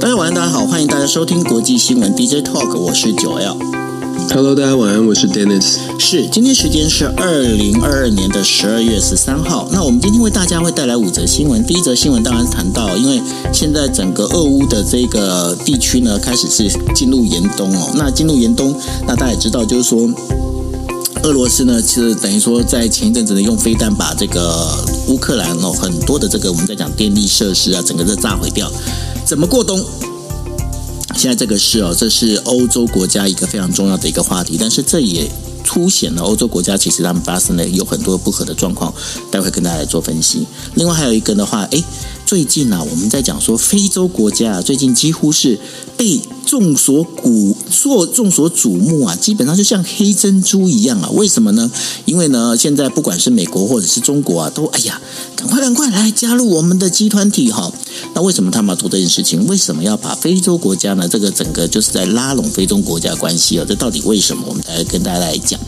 大家晚安，大家好，欢迎大家收听国际新闻 DJ Talk，我是九 L。Hello，大家晚安，我是 Dennis。是，今天时间是二零二二年的十二月十三号。那我们今天为大家会带来五则新闻。第一则新闻当然谈到，因为现在整个俄乌的这个地区呢，开始是进入严冬哦。那进入严冬，那大家也知道，就是说。俄罗斯呢，其实等于说在前一阵子呢，用飞弹把这个乌克兰哦很多的这个我们在讲电力设施啊，整个都炸毁掉。怎么过冬？现在这个是哦，这是欧洲国家一个非常重要的一个话题，但是这也凸显了欧洲国家其实他们发生了有很多不和的状况，待会跟大家来做分析。另外还有一个的话，诶，最近呢，我们在讲说非洲国家啊最近几乎是被。众所瞩，所众所瞩目啊，基本上就像黑珍珠一样啊。为什么呢？因为呢，现在不管是美国或者是中国啊，都哎呀，赶快赶快来加入我们的集团体哈。那为什么他们要做这件事情？为什么要把非洲国家呢？这个整个就是在拉拢非洲国家关系啊。这到底为什么？我们来跟大家来讲。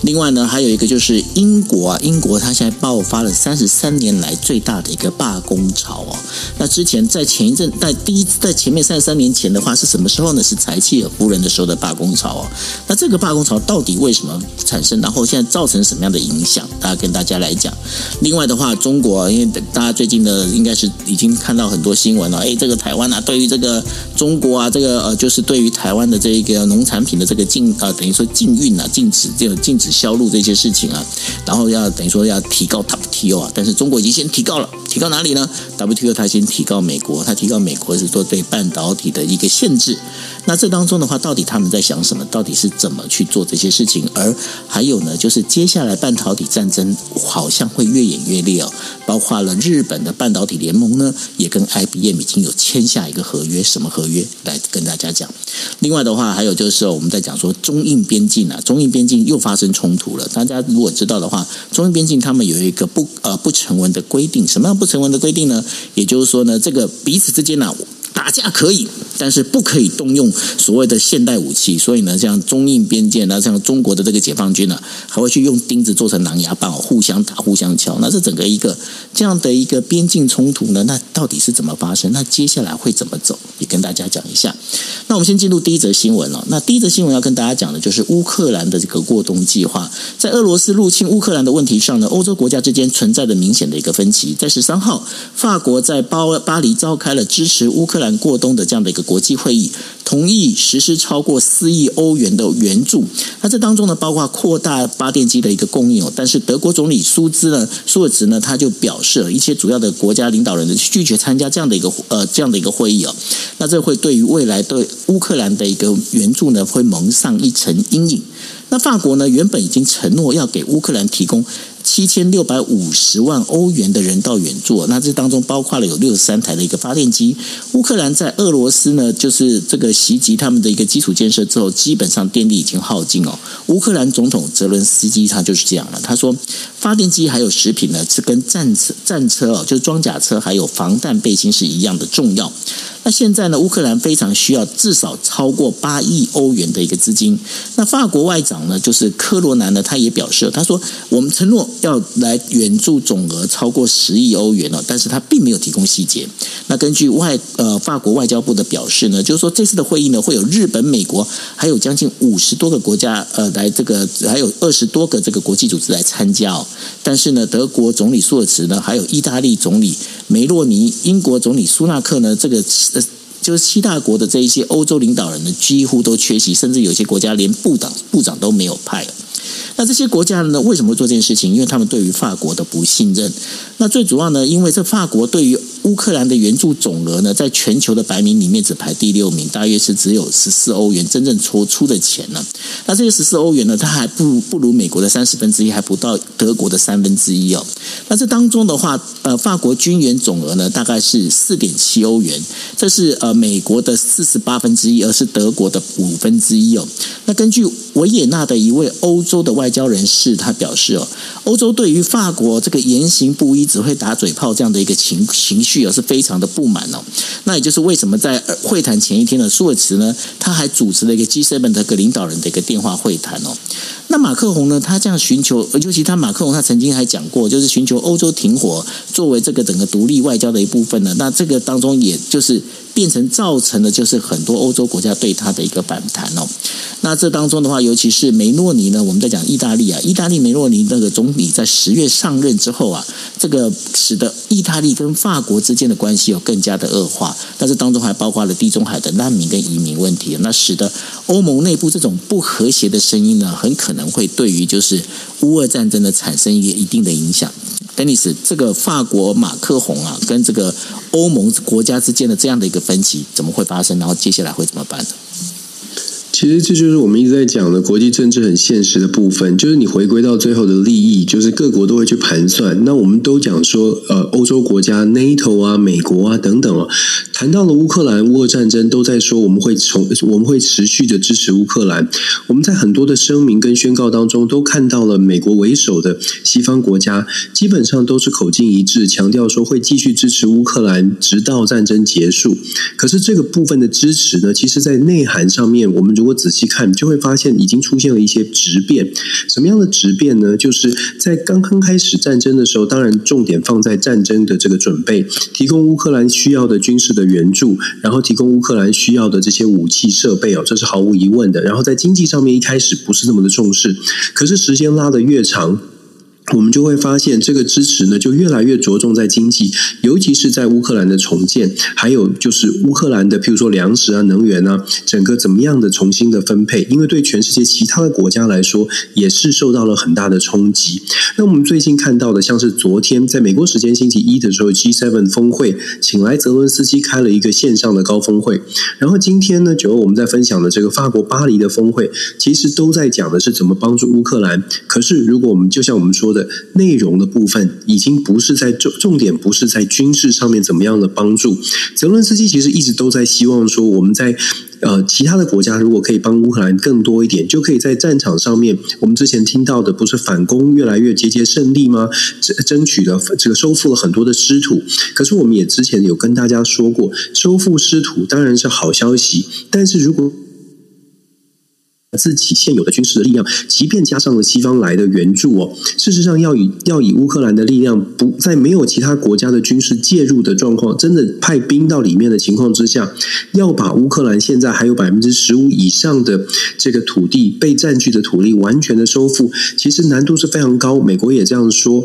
另外呢，还有一个就是英国啊，英国它现在爆发了三十三年来最大的一个罢工潮哦。那之前在前一阵，在第一在前面三十三年前的话是什么时候？呢是柴契尔夫人的时候的罢工潮哦，那这个罢工潮到底为什么产生？然后现在造成什么样的影响？大家跟大家来讲。另外的话，中国因为大家最近的应该是已经看到很多新闻了，哎，这个台湾啊，对于这个中国啊，这个呃，就是对于台湾的这一个农产品的这个禁呃，等于说禁运啊，禁止这个禁止销路这些事情啊，然后要等于说要提高 WTO 啊，但是中国已经先提高了，提高哪里呢？WTO 它先提告美国，它提告美国是说对半导体的一个限制。那这当中的话，到底他们在想什么？到底是怎么去做这些事情？而还有呢，就是接下来半导体战争好像会越演越烈哦。包括了日本的半导体联盟呢，也跟 IBM 已经有签下一个合约，什么合约？来跟大家讲。另外的话，还有就是我们在讲说中印边境啊，中印边境又发生冲突了。大家如果知道的话，中印边境他们有一个不呃不成文的规定，什么样不成文的规定呢？也就是说呢，这个彼此之间呢、打架可以，但是不可以动用所谓的现代武器。所以呢，像中印边界，那像中国的这个解放军呢，还会去用钉子做成狼牙棒，互相打、互相敲。那这整个一个这样的一个边境冲突呢，那到底是怎么发生？那接下来会怎么走？也跟大家讲一下。那我们先进入第一则新闻了。那第一则新闻要跟大家讲的就是乌克兰的这个过冬计划。在俄罗斯入侵乌克兰的问题上呢，欧洲国家之间存在着明显的一个分歧。在十三号，法国在巴巴黎召开了支持乌克兰。过冬的这样的一个国际会议，同意实施超过四亿欧元的援助。那这当中呢，包括扩大发电机的一个供应哦。但是德国总理苏兹呢，舒尔茨呢，他就表示了一些主要的国家领导人呢拒绝参加这样的一个呃这样的一个会议哦。那这会对于未来对乌克兰的一个援助呢，会蒙上一层阴影。那法国呢，原本已经承诺要给乌克兰提供。七千六百五十万欧元的人道援助，那这当中包括了有六十三台的一个发电机。乌克兰在俄罗斯呢，就是这个袭击他们的一个基础建设之后，基本上电力已经耗尽哦。乌克兰总统泽伦斯基他就是这样了，他说，发电机还有食品呢，是跟战车战车哦，就是装甲车还有防弹背心是一样的重要。那现在呢，乌克兰非常需要至少超过八亿欧元的一个资金。那法国外长呢，就是科罗南呢，他也表示，他说我们承诺要来援助总额超过十亿欧元了，但是他并没有提供细节。那根据外呃法国外交部的表示呢，就是说这次的会议呢，会有日本、美国还有将近五十多个国家呃来这个，还有二十多个这个国际组织来参加哦。但是呢，德国总理朔尔茨呢，还有意大利总理梅洛尼、英国总理苏纳克呢，这个。呃，就是七大国的这一些欧洲领导人呢，几乎都缺席，甚至有些国家连部长部长都没有派。那这些国家呢，为什么会做这件事情？因为他们对于法国的不信任。那最主要呢，因为这法国对于乌克兰的援助总额呢，在全球的排名里面只排第六名，大约是只有十四欧元，真正出出的钱呢。那这些十四欧元呢，它还不不如美国的三十分之一，还不到德国的三分之一哦。那这当中的话，呃，法国军援总额呢，大概是四点七欧元，这是呃美国的四十八分之一，而是德国的五分之一哦。那根据维也纳的一位欧洲洲的外交人士，他表示哦，欧洲对于法国这个言行不一、只会打嘴炮这样的一个情情绪啊，是非常的不满哦。那也就是为什么在会谈前一天的舒尔茨呢，他还主持了一个 G7 的一个领导人的一个电话会谈哦。那马克宏呢，他这样寻求，尤其他马克宏他曾经还讲过，就是寻求欧洲停火作为这个整个独立外交的一部分呢。那这个当中，也就是变成造成的就是很多欧洲国家对它的一个反弹哦。那这当中的话，尤其是梅诺尼呢，我们在讲意大利啊，意大利梅诺尼那个总理在十月上任之后啊，这个使得意大利跟法国之间的关系有更加的恶化。但是当中还包括了地中海的难民跟移民问题，那使得欧盟内部这种不和谐的声音呢，很可能会对于就是乌俄战争的产生一个一定的影响。丹尼斯，这个法国马克宏啊，跟这个欧盟国家之间的这样的一个分歧，怎么会发生？然后接下来会怎么办呢？其实这就是我们一直在讲的国际政治很现实的部分，就是你回归到最后的利益，就是各国都会去盘算。那我们都讲说，呃，欧洲国家、NATO 啊、美国啊等等啊，谈到了乌克兰乌俄战争，都在说我们会从我们会持续的支持乌克兰。我们在很多的声明跟宣告当中，都看到了美国为首的西方国家，基本上都是口径一致，强调说会继续支持乌克兰，直到战争结束。可是这个部分的支持呢，其实在内涵上面，我们如果仔细看，就会发现已经出现了一些质变。什么样的质变呢？就是在刚刚开始战争的时候，当然重点放在战争的这个准备，提供乌克兰需要的军事的援助，然后提供乌克兰需要的这些武器设备哦，这是毫无疑问的。然后在经济上面一开始不是那么的重视，可是时间拉得越长。我们就会发现，这个支持呢，就越来越着重在经济，尤其是在乌克兰的重建，还有就是乌克兰的，譬如说粮食啊、能源啊，整个怎么样的重新的分配，因为对全世界其他的国家来说，也是受到了很大的冲击。那我们最近看到的，像是昨天在美国时间星期一的时候，G7 峰会请来泽伦斯基开了一个线上的高峰会，然后今天呢，九月我们在分享的这个法国巴黎的峰会，其实都在讲的是怎么帮助乌克兰。可是如果我们就像我们说的，内容的部分已经不是在重重点，不是在军事上面怎么样的帮助。泽伦斯基其实一直都在希望说，我们在呃其他的国家如果可以帮乌克兰更多一点，就可以在战场上面，我们之前听到的不是反攻越来越节节胜利吗？争争取了这个收复了很多的失土。可是我们也之前有跟大家说过，收复失土当然是好消息，但是如果自己现有的军事的力量，即便加上了西方来的援助哦，事实上要以要以乌克兰的力量，不在没有其他国家的军事介入的状况，真的派兵到里面的情况之下，要把乌克兰现在还有百分之十五以上的这个土地被占据的土地完全的收复，其实难度是非常高。美国也这样说。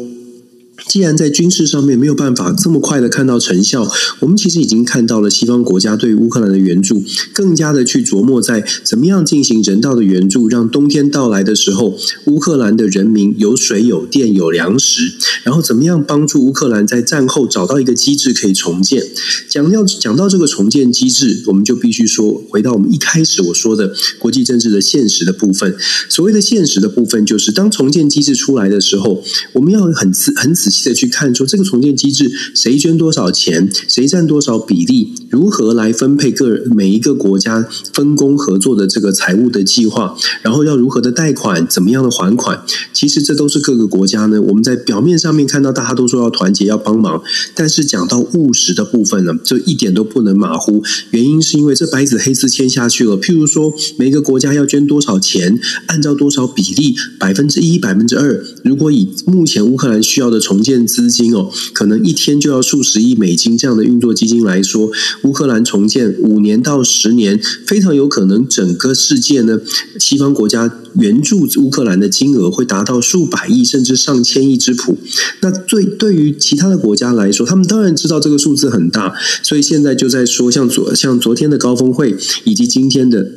既然在军事上面没有办法这么快的看到成效，我们其实已经看到了西方国家对乌克兰的援助，更加的去琢磨在怎么样进行人道的援助，让冬天到来的时候，乌克兰的人民有水有电有粮食，然后怎么样帮助乌克兰在战后找到一个机制可以重建。讲要讲到这个重建机制，我们就必须说回到我们一开始我说的国际政治的现实的部分。所谓的现实的部分，就是当重建机制出来的时候，我们要很仔很仔细。细的去看，说这个重建机制谁捐多少钱，谁占多少比例，如何来分配个每一个国家分工合作的这个财务的计划，然后要如何的贷款，怎么样的还款，其实这都是各个国家呢。我们在表面上面看到大家都说要团结要帮忙，但是讲到务实的部分呢，这一点都不能马虎。原因是因为这白纸黑字签下去了，譬如说每个国家要捐多少钱，按照多少比例，百分之一、百分之二，如果以目前乌克兰需要的重建。建资金哦，可能一天就要数十亿美金这样的运作基金来说，乌克兰重建五年到十年，非常有可能整个世界呢，西方国家援助乌克兰的金额会达到数百亿甚至上千亿之谱。那对对于其他的国家来说，他们当然知道这个数字很大，所以现在就在说，像昨像昨天的高峰会以及今天的。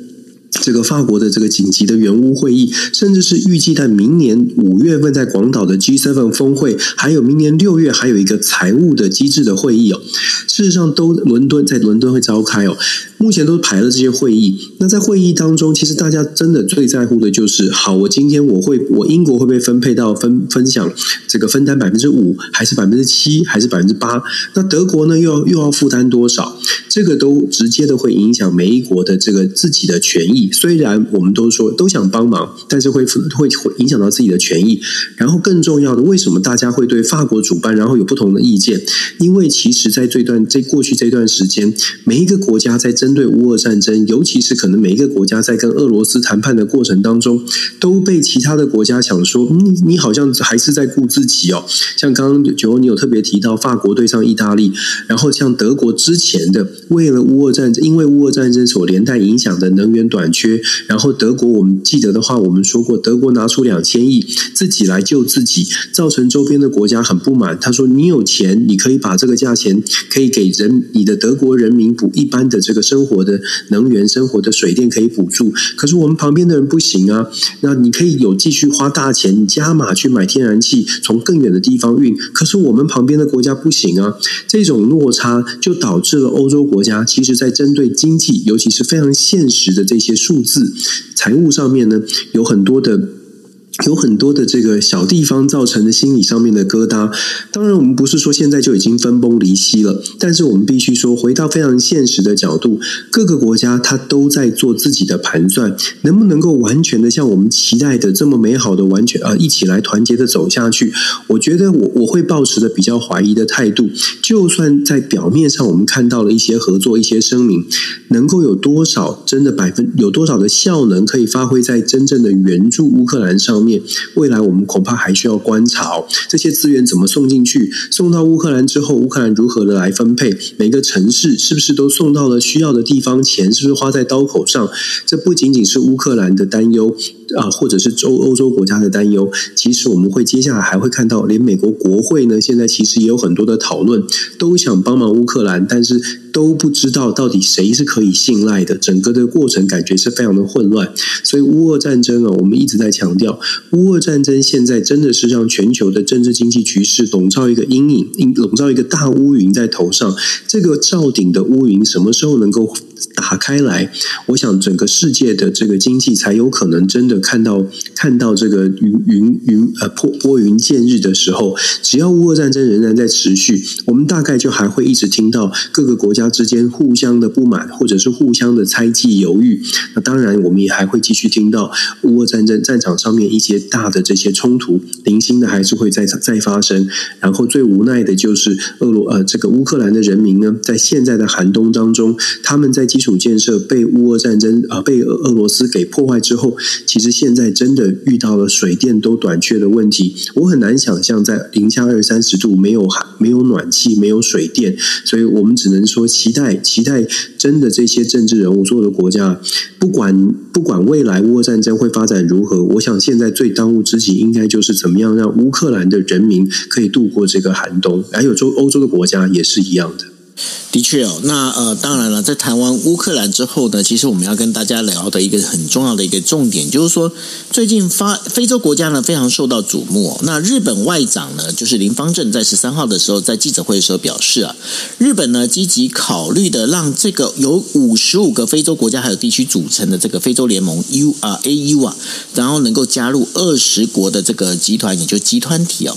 这个法国的这个紧急的援乌会议，甚至是预计在明年五月份在广岛的 G7 峰会，还有明年六月还有一个财务的机制的会议哦。事实上，都伦敦在伦敦会召开哦。目前都排了这些会议。那在会议当中，其实大家真的最在乎的就是：好，我今天我会我英国会不会分配到分分享这个分担百分之五，还是百分之七，还是百分之八？那德国呢，又要又要负担多少？这个都直接的会影响每一国的这个自己的权益。虽然我们都说都想帮忙，但是会会会影响到自己的权益。然后更重要的，为什么大家会对法国主办然后有不同的意见？因为其实，在这段在过去这段时间，每一个国家在争针对乌俄战争，尤其是可能每一个国家在跟俄罗斯谈判的过程当中，都被其他的国家想说，嗯，你好像还是在顾自己哦。像刚刚九欧你有特别提到法国对上意大利，然后像德国之前的为了乌俄战争，因为乌俄战争所连带影响的能源短缺，然后德国我们记得的话，我们说过，德国拿出两千亿自己来救自己，造成周边的国家很不满。他说：“你有钱，你可以把这个价钱可以给人，你的德国人民补一般的这个生生活的能源、生活的水电可以补助。可是我们旁边的人不行啊。那你可以有继续花大钱你加码去买天然气，从更远的地方运。可是我们旁边的国家不行啊。这种落差就导致了欧洲国家，其实在针对经济，尤其是非常现实的这些数字、财务上面呢，有很多的。”有很多的这个小地方造成的心理上面的疙瘩。当然，我们不是说现在就已经分崩离析了，但是我们必须说，回到非常现实的角度，各个国家它都在做自己的盘算，能不能够完全的像我们期待的这么美好的完全啊，一起来团结的走下去？我觉得我我会抱持的比较怀疑的态度。就算在表面上我们看到了一些合作、一些声明，能够有多少真的百分有多少的效能可以发挥在真正的援助乌克兰上面？未来我们恐怕还需要观察，这些资源怎么送进去？送到乌克兰之后，乌克兰如何的来分配？每个城市是不是都送到了需要的地方？钱是不是花在刀口上？这不仅仅是乌克兰的担忧啊，或者是欧欧洲国家的担忧。其实我们会接下来还会看到，连美国国会呢，现在其实也有很多的讨论，都想帮忙乌克兰，但是都不知道到底谁是可以信赖的。整个的过程感觉是非常的混乱。所以乌俄战争啊，我们一直在强调。乌俄战争现在真的是让全球的政治经济局势笼罩一个阴影，笼罩一个大乌云在头上。这个罩顶的乌云什么时候能够打开来？我想整个世界的这个经济才有可能真的看到看到这个云云云呃破拨云见日的时候。只要乌俄战争仍然在持续，我们大概就还会一直听到各个国家之间互相的不满，或者是互相的猜忌犹豫。那当然，我们也还会继续听到乌俄战争战场上面一些大的这些冲突，零星的还是会再再发生。然后最无奈的就是俄罗呃这个乌克兰的人民呢，在现在的寒冬当中，他们在基础建设被乌俄战争啊、被俄罗斯给破坏之后，其实现在真的遇到了水电都短缺的问题。我很难想象在零下二三十度没有寒没有暖气没有水电，所以我们只能说期待期待真的这些政治人物所有的国家，不管不管未来乌俄战争会发展如何，我想现在最当务之急应该就是怎么样让乌克兰的人民可以度过这个寒冬，还有洲欧洲的国家也是一样的。的确哦，那呃，当然了，在谈完乌克兰之后呢，其实我们要跟大家聊的一个很重要的一个重点，就是说最近发非洲国家呢非常受到瞩目哦。那日本外长呢，就是林芳正在十三号的时候在记者会的时候表示啊，日本呢积极考虑的让这个由五十五个非洲国家还有地区组成的这个非洲联盟 U 啊 AU 啊，然后能够加入二十国的这个集团，也就集团体哦。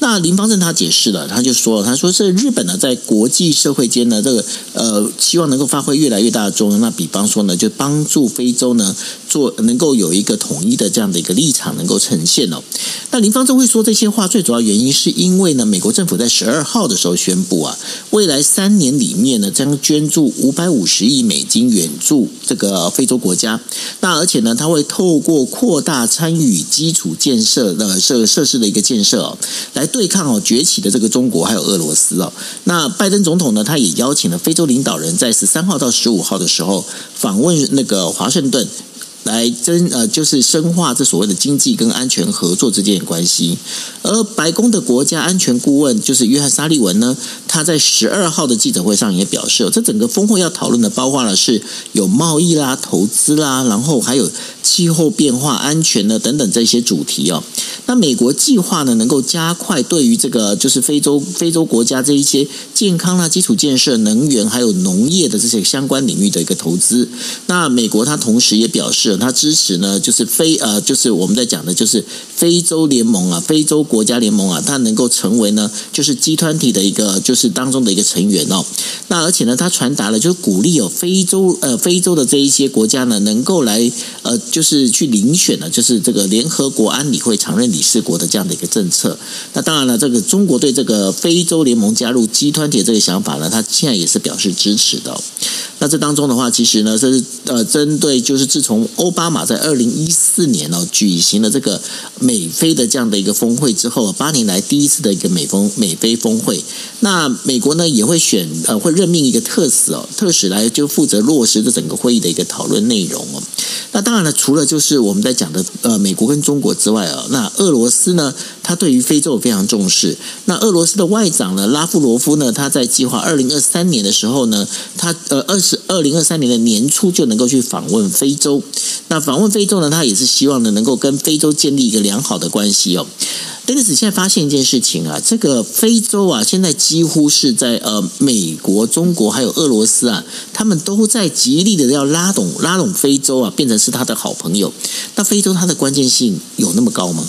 那林芳正他解释了，他就说，他说是日本呢在国际社会间呢。这个呃，希望能够发挥越来越大的作用。那比方说呢，就帮助非洲呢做能够有一个统一的这样的一个立场能够呈现哦。那林芳正会说这些话，最主要原因是因为呢，美国政府在十二号的时候宣布啊，未来三年里面呢，将捐助五百五十亿美金援助这个非洲国家。那而且呢，他会透过扩大参与基础建设的设设施的一个建设哦，来对抗哦崛起的这个中国还有俄罗斯哦。那拜登总统呢，他也邀请了非洲领导人，在十三号到十五号的时候访问那个华盛顿。来增呃，就是深化这所谓的经济跟安全合作之间的关系。而白宫的国家安全顾问就是约翰沙利文呢，他在十二号的记者会上也表示，这整个峰会要讨论的包括了是有贸易啦、投资啦，然后还有气候变化、安全呢等等这些主题哦。那美国计划呢，能够加快对于这个就是非洲非洲国家这一些健康啦、基础建设、能源还有农业的这些相关领域的一个投资。那美国他同时也表示。他支持呢，就是非呃，就是我们在讲的，就是非洲联盟啊，非洲国家联盟啊，它能够成为呢，就是集团体的一个，就是当中的一个成员哦。那而且呢，他传达了，就是鼓励有非洲呃，非洲的这一些国家呢，能够来呃，就是去遴选呢，就是这个联合国安理会常任理事国的这样的一个政策。那当然了，这个中国对这个非洲联盟加入集团体这个想法呢，他现在也是表示支持的。那这当中的话，其实呢，这是呃针对就是自从欧巴马在二零一四年哦举行了这个美菲的这样的一个峰会之后，八年来第一次的一个美峰美菲峰会。那美国呢也会选呃会任命一个特使哦，特使来就负责落实这整个会议的一个讨论内容哦。那当然了，除了就是我们在讲的呃美国跟中国之外啊，那俄罗斯呢，他对于非洲非常重视。那俄罗斯的外长呢，拉夫罗夫呢，他在计划二零二三年的时候呢，他呃二十二零二三年的年初就能够去访问非洲。那访问非洲呢，他也是希望呢能够跟非洲建立一个良好的关系哦。但是现在发现一件事情啊，这个非洲啊，现在几乎是在呃美国、中国还有俄罗斯啊，他们都在极力的要拉拢拉拢非洲啊，变成是他的好朋友。那非洲它的关键性有那么高吗？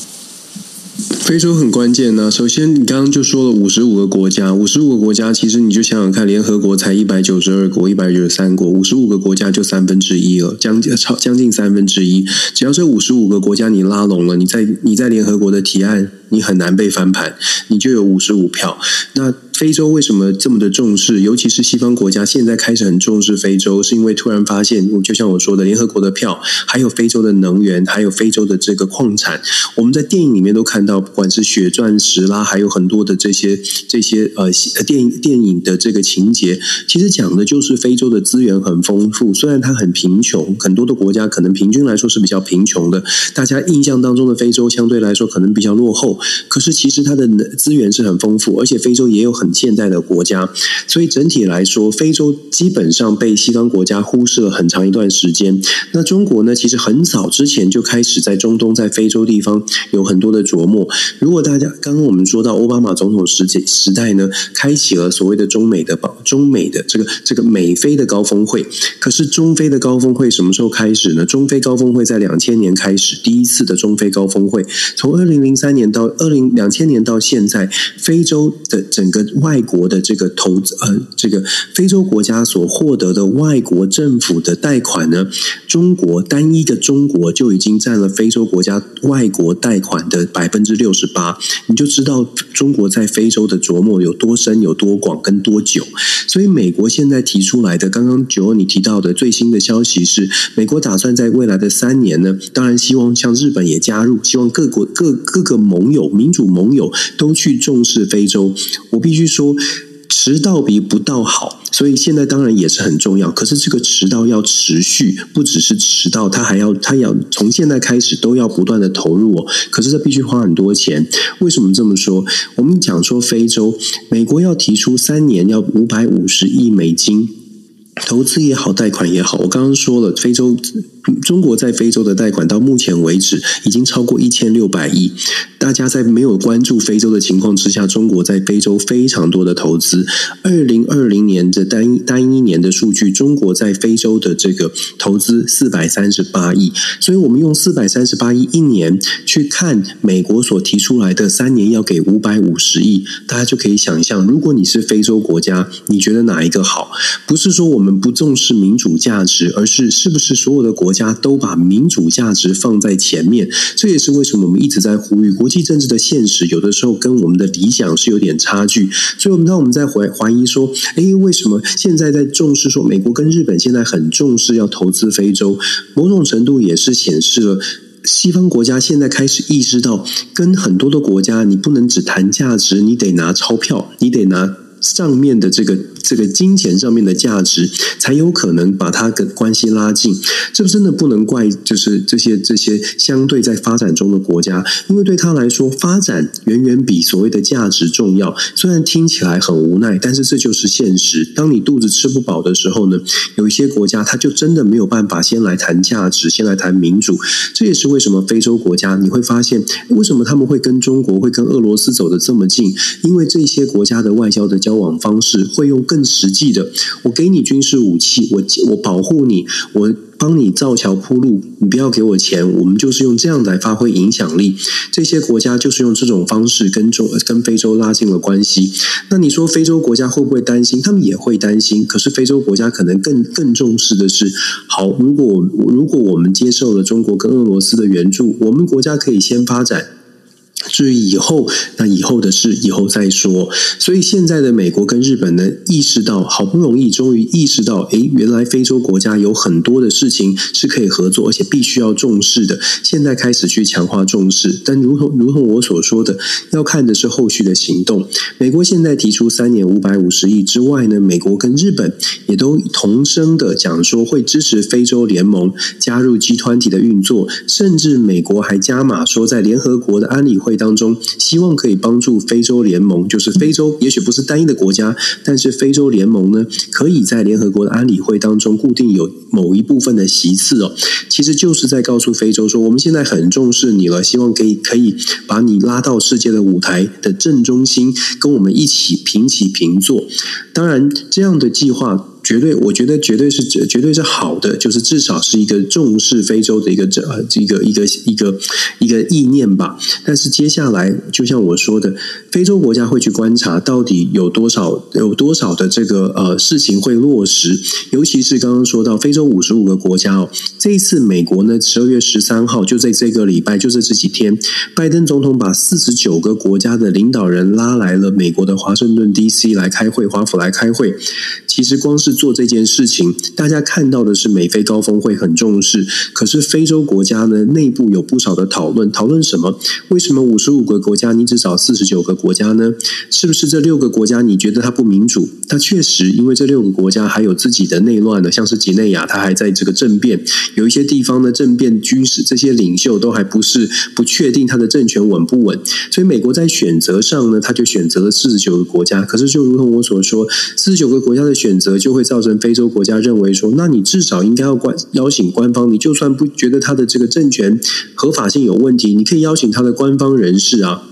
非洲很关键呢。首先，你刚刚就说了五十五个国家，五十五个国家，其实你就想想看，联合国才一百九十二国，一百九十三国，五十五个国家就三分之一了，将近超将近三分之一。只要这五十五个国家你拉拢了，你在你在联合国的提案，你很难被翻盘，你就有五十五票。那非洲为什么这么的重视？尤其是西方国家现在开始很重视非洲，是因为突然发现，就像我说的，联合国的票，还有非洲的能源，还有非洲的这个矿产，我们在电影里面都看到，不管是血钻石啦，还有很多的这些 这些呃电影电影的这个情节，其实讲的就是非洲的资源很丰富，虽然它很贫穷，很多的国家可能平均来说是比较贫穷的，大家印象当中的非洲相对来说可能比较落后，可是其实它的资源是很丰富，而且非洲也有很现代的国家，所以整体来说，非洲基本上被西方国家忽视了很长一段时间。那中国呢，其实很早之前就开始在中东、在非洲地方有很多的琢磨。如果大家刚刚我们说到奥巴马总统时期时代呢，开启了所谓的中美的保中美的这个这个美菲的高峰会。可是中非的高峰会什么时候开始呢？中非高峰会在两千年开始，第一次的中非高峰会，从二零零三年到二零两千年到现在，非洲的整个。外国的这个投资，呃，这个非洲国家所获得的外国政府的贷款呢，中国单一的中国就已经占了非洲国家外国贷款的百分之六十八，你就知道中国在非洲的琢磨有多深、有多广、跟多久。所以，美国现在提出来的，刚刚九欧你提到的最新的消息是，美国打算在未来的三年呢，当然希望像日本也加入，希望各国各各个盟友、民主盟友都去重视非洲。我必须。说迟到比不到好，所以现在当然也是很重要。可是这个迟到要持续，不只是迟到，他还要他要从现在开始都要不断的投入哦。可是这必须花很多钱。为什么这么说？我们讲说非洲，美国要提出三年要五百五十亿美金投资也好，贷款也好。我刚刚说了，非洲。中国在非洲的贷款到目前为止已经超过一千六百亿。大家在没有关注非洲的情况之下，中国在非洲非常多的投资。二零二零年的单一单一年的数据，中国在非洲的这个投资四百三十八亿。所以，我们用四百三十八亿一年去看美国所提出来的三年要给五百五十亿，大家就可以想象，如果你是非洲国家，你觉得哪一个好？不是说我们不重视民主价值，而是是不是所有的国家家都把民主价值放在前面，这也是为什么我们一直在呼吁国际政治的现实，有的时候跟我们的理想是有点差距。所以，我们当我们在怀怀疑说，诶，为什么现在在重视说美国跟日本现在很重视要投资非洲，某种程度也是显示了西方国家现在开始意识到，跟很多的国家，你不能只谈价值，你得拿钞票，你得拿上面的这个。这个金钱上面的价值，才有可能把它跟关系拉近。这真的不能怪，就是这些这些相对在发展中的国家，因为对他来说，发展远远比所谓的价值重要。虽然听起来很无奈，但是这就是现实。当你肚子吃不饱的时候呢，有一些国家他就真的没有办法先来谈价值，先来谈民主。这也是为什么非洲国家你会发现，为什么他们会跟中国会跟俄罗斯走得这么近？因为这些国家的外交的交往方式会用更更实际的，我给你军事武器，我我保护你，我帮你造桥铺路，你不要给我钱，我们就是用这样来发挥影响力。这些国家就是用这种方式跟中跟非洲拉近了关系。那你说非洲国家会不会担心？他们也会担心。可是非洲国家可能更更重视的是，好，如果如果我们接受了中国跟俄罗斯的援助，我们国家可以先发展。至于以后，那以后的事以后再说。所以现在的美国跟日本呢，意识到好不容易，终于意识到，诶，原来非洲国家有很多的事情是可以合作，而且必须要重视的。现在开始去强化重视，但如同如同我所说的，要看的是后续的行动。美国现在提出三年五百五十亿之外呢，美国跟日本也都同声的讲说会支持非洲联盟加入集团体的运作，甚至美国还加码说在联合国的安理会。会当中，希望可以帮助非洲联盟，就是非洲，也许不是单一的国家，但是非洲联盟呢，可以在联合国的安理会当中固定有某一部分的席次哦。其实就是在告诉非洲说，我们现在很重视你了，希望可以可以把你拉到世界的舞台的正中心，跟我们一起平起平坐。当然，这样的计划。绝对，我觉得绝对是绝对是好的，就是至少是一个重视非洲的一个这呃一个一个一个一个意念吧。但是接下来，就像我说的，非洲国家会去观察到底有多少有多少的这个呃事情会落实，尤其是刚刚说到非洲五十五个国家哦，这一次美国呢十二月十三号就在这个礼拜，就是这几天，拜登总统把四十九个国家的领导人拉来了美国的华盛顿 D.C. 来开会，华府来开会。其实光是做这件事情，大家看到的是美非高峰会很重视，可是非洲国家呢，内部有不少的讨论，讨论什么？为什么五十五个国家你只找四十九个国家呢？是不是这六个国家你觉得它不民主？它确实，因为这六个国家还有自己的内乱呢，像是几内亚，它还在这个政变，有一些地方的政变军事这些领袖都还不是不确定他的政权稳不稳，所以美国在选择上呢，他就选择了四十九个国家。可是就如同我所说，四十九个国家的选择就会造成非洲国家认为说，那你至少应该要关邀请官方，你就算不觉得他的这个政权合法性有问题，你可以邀请他的官方人士啊。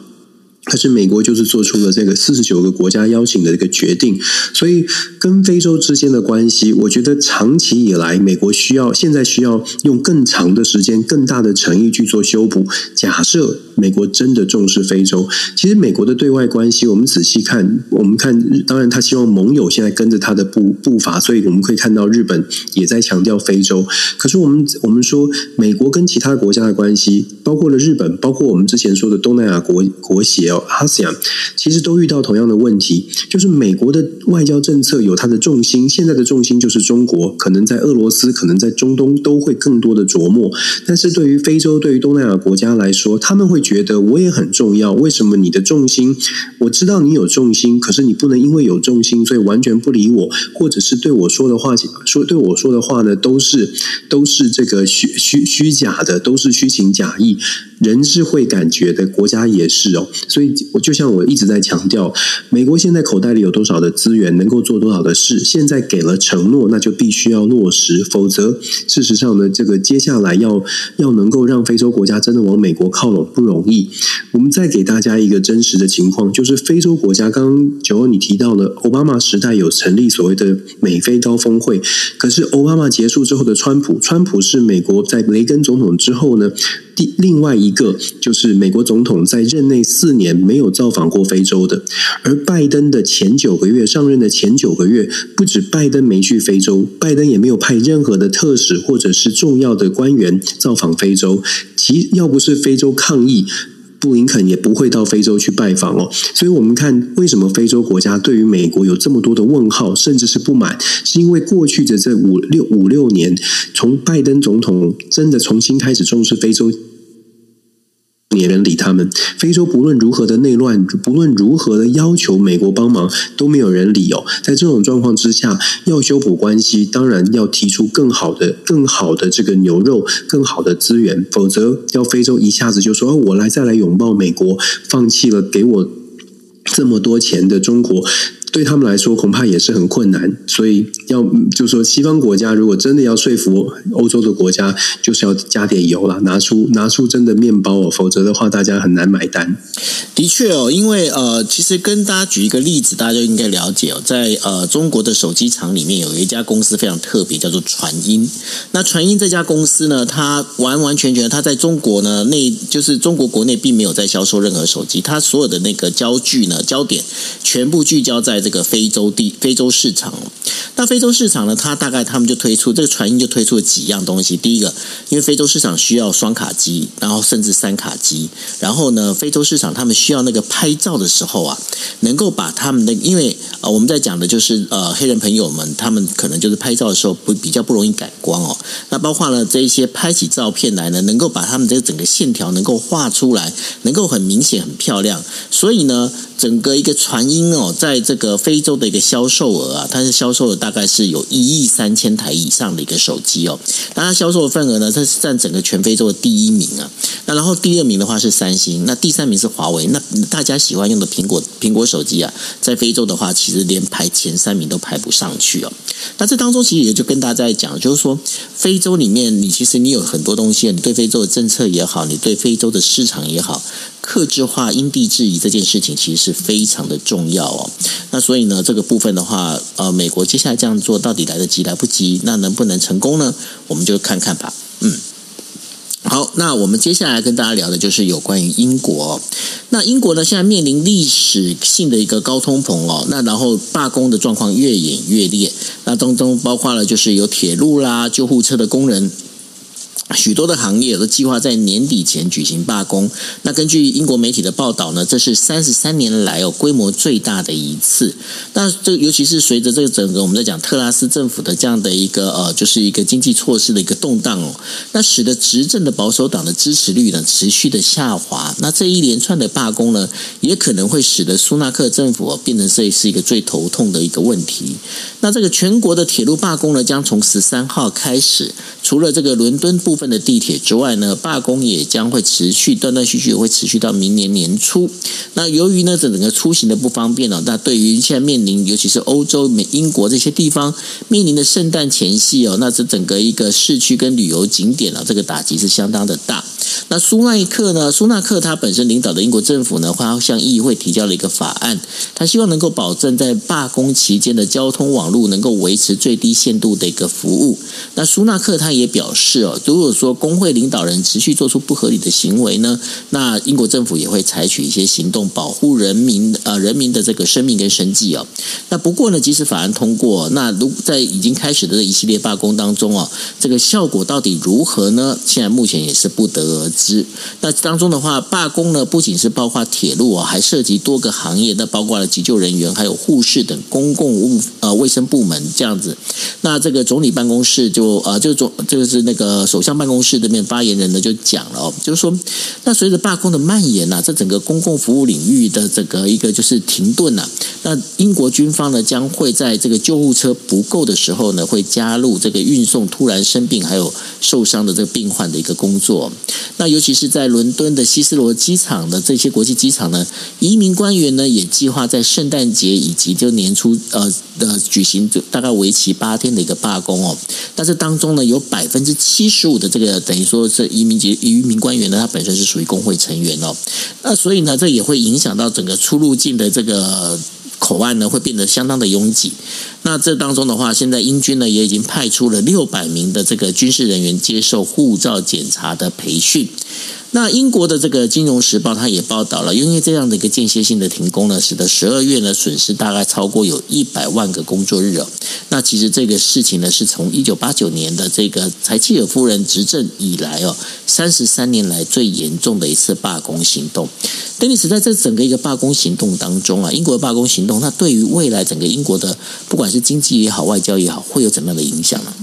可是美国就是做出了这个四十九个国家邀请的这个决定，所以跟非洲之间的关系，我觉得长期以来，美国需要现在需要用更长的时间、更大的诚意去做修补。假设美国真的重视非洲，其实美国的对外关系，我们仔细看，我们看，当然他希望盟友现在跟着他的步步伐，所以我们可以看到日本也在强调非洲。可是我们我们说，美国跟其他国家的关系，包括了日本，包括我们之前说的东南亚国国协。ASEAN 其实都遇到同样的问题，就是美国的外交政策有它的重心，现在的重心就是中国，可能在俄罗斯，可能在中东都会更多的琢磨。但是对于非洲、对于东南亚国家来说，他们会觉得我也很重要。为什么你的重心？我知道你有重心，可是你不能因为有重心，所以完全不理我，或者是对我说的话说对我说的话呢，都是都是这个虚虚虚假的，都是虚情假意。人是会感觉的，国家也是哦，所以我就像我一直在强调，美国现在口袋里有多少的资源，能够做多少的事，现在给了承诺，那就必须要落实，否则事实上呢，这个接下来要要能够让非洲国家真的往美国靠拢不容易。我们再给大家一个真实的情况，就是非洲国家，刚刚九欧你提到了，奥巴马时代有成立所谓的美非高峰会，可是奥巴马结束之后的川普，川普是美国在雷根总统之后呢，第另外一个就是美国总统在任内四年没有造访过非洲的，而拜登的前九个月上任的前九个月，不止拜登没去非洲，拜登也没有派任何的特使或者是重要的官员造访非洲。其要不是非洲抗议，布林肯也不会到非洲去拜访哦。所以我们看为什么非洲国家对于美国有这么多的问号，甚至是不满，是因为过去的这五六五六年，从拜登总统真的重新开始重视非洲。没人理他们。非洲不论如何的内乱，不论如何的要求美国帮忙，都没有人理哦。在这种状况之下，要修补关系，当然要提出更好的、更好的这个牛肉、更好的资源，否则要非洲一下子就说：“我来再来拥抱美国，放弃了给我这么多钱的中国。”对他们来说，恐怕也是很困难。所以要就说，西方国家如果真的要说服欧洲的国家，就是要加点油了，拿出拿出真的面包哦，否则的话，大家很难买单。的确哦，因为呃，其实跟大家举一个例子，大家就应该了解哦，在呃中国的手机厂里面，有一家公司非常特别，叫做传音。那传音这家公司呢，它完完全全，它在中国呢，内就是中国国内并没有在销售任何手机，它所有的那个焦距呢，焦点全部聚焦在。在这个非洲地非洲市场。那非洲市场呢，它大概他们就推出这个传音就推出了几样东西。第一个，因为非洲市场需要双卡机，然后甚至三卡机。然后呢，非洲市场他们需要那个拍照的时候啊，能够把他们的，因为呃我们在讲的就是呃黑人朋友们，他们可能就是拍照的时候不比较不容易改光哦。那包括了这一些拍起照片来呢，能够把他们这个整个线条能够画出来，能够很明显很漂亮。所以呢。整个一个传音哦，在这个非洲的一个销售额啊，它是销售了大概是有一亿三千台以上的一个手机哦。那它销售的份额呢，它是占整个全非洲的第一名啊。那然后第二名的话是三星，那第三名是华为。那大家喜欢用的苹果苹果手机啊，在非洲的话，其实连排前三名都排不上去哦。那这当中其实也就跟大家在讲，就是说非洲里面，你其实你有很多东西，你对非洲的政策也好，你对非洲的市场也好。克制化、因地制宜这件事情其实是非常的重要哦。那所以呢，这个部分的话，呃，美国接下来这样做到底来得及来不及？那能不能成功呢？我们就看看吧。嗯，好，那我们接下来跟大家聊的就是有关于英国。那英国呢，现在面临历史性的一个高通膨哦。那然后罢工的状况越演越烈。那当中包括了就是有铁路啦、救护车的工人。许多的行业都计划在年底前举行罢工。那根据英国媒体的报道呢，这是三十三年来哦规模最大的一次。那这尤其是随着这个整个我们在讲特拉斯政府的这样的一个呃，就是一个经济措施的一个动荡哦，那使得执政的保守党的支持率呢持续的下滑。那这一连串的罢工呢，也可能会使得苏纳克政府变成这是一个最头痛的一个问题。那这个全国的铁路罢工呢，将从十三号开始，除了这个伦敦部部分的地铁之外呢，罢工也将会持续，断断续续会持续到明年年初。那由于呢，整个出行的不方便呢，那对于现在面临，尤其是欧洲、美、英国这些地方面临的圣诞前夕哦，那这整个一个市区跟旅游景点啊，这个打击是相当的大。那苏纳克呢，苏纳克他本身领导的英国政府呢，他向议会提交了一个法案，他希望能够保证在罢工期间的交通网络能够维持最低限度的一个服务。那苏纳克他也表示哦，如果说工会领导人持续做出不合理的行为呢，那英国政府也会采取一些行动保护人民呃人民的这个生命跟生计哦。那不过呢，即使法案通过，那如在已经开始的这一系列罢工当中哦，这个效果到底如何呢？现在目前也是不得知。那当中的话，罢工呢不仅是包括铁路啊，还涉及多个行业，那包括了急救人员、还有护士等公共物呃卫生部门这样子。那这个总理办公室就呃就总就是那个首相办公室这边发言人呢就讲了哦，就是说，那随着罢工的蔓延呐，这整个公共服务领域的这个一个就是停顿呐，那英国军方呢将会在这个救护车不够的时候呢，会加入这个运送突然生病还有受伤的这个病患的一个工作。那尤其是在伦敦的希斯罗机场的这些国际机场呢，移民官员呢也计划在圣诞节以及就年初呃的举行大概为期八天的一个罢工哦。但是当中呢，有百分之七十五的这个等于说是移民局移民官员呢，他本身是属于工会成员哦。那所以呢，这也会影响到整个出入境的这个。口岸呢会变得相当的拥挤，那这当中的话，现在英军呢也已经派出了六百名的这个军事人员接受护照检查的培训。那英国的这个《金融时报》它也报道了，因为这样的一个间歇性的停工呢，使得十二月呢损失大概超过有一百万个工作日哦。那其实这个事情呢，是从一九八九年的这个柴契尔夫人执政以来哦，三十三年来最严重的一次罢工行动。丹尼斯在这整个一个罢工行动当中啊，英国的罢工行动，那对于未来整个英国的不管是经济也好，外交也好，会有怎么样的影响呢？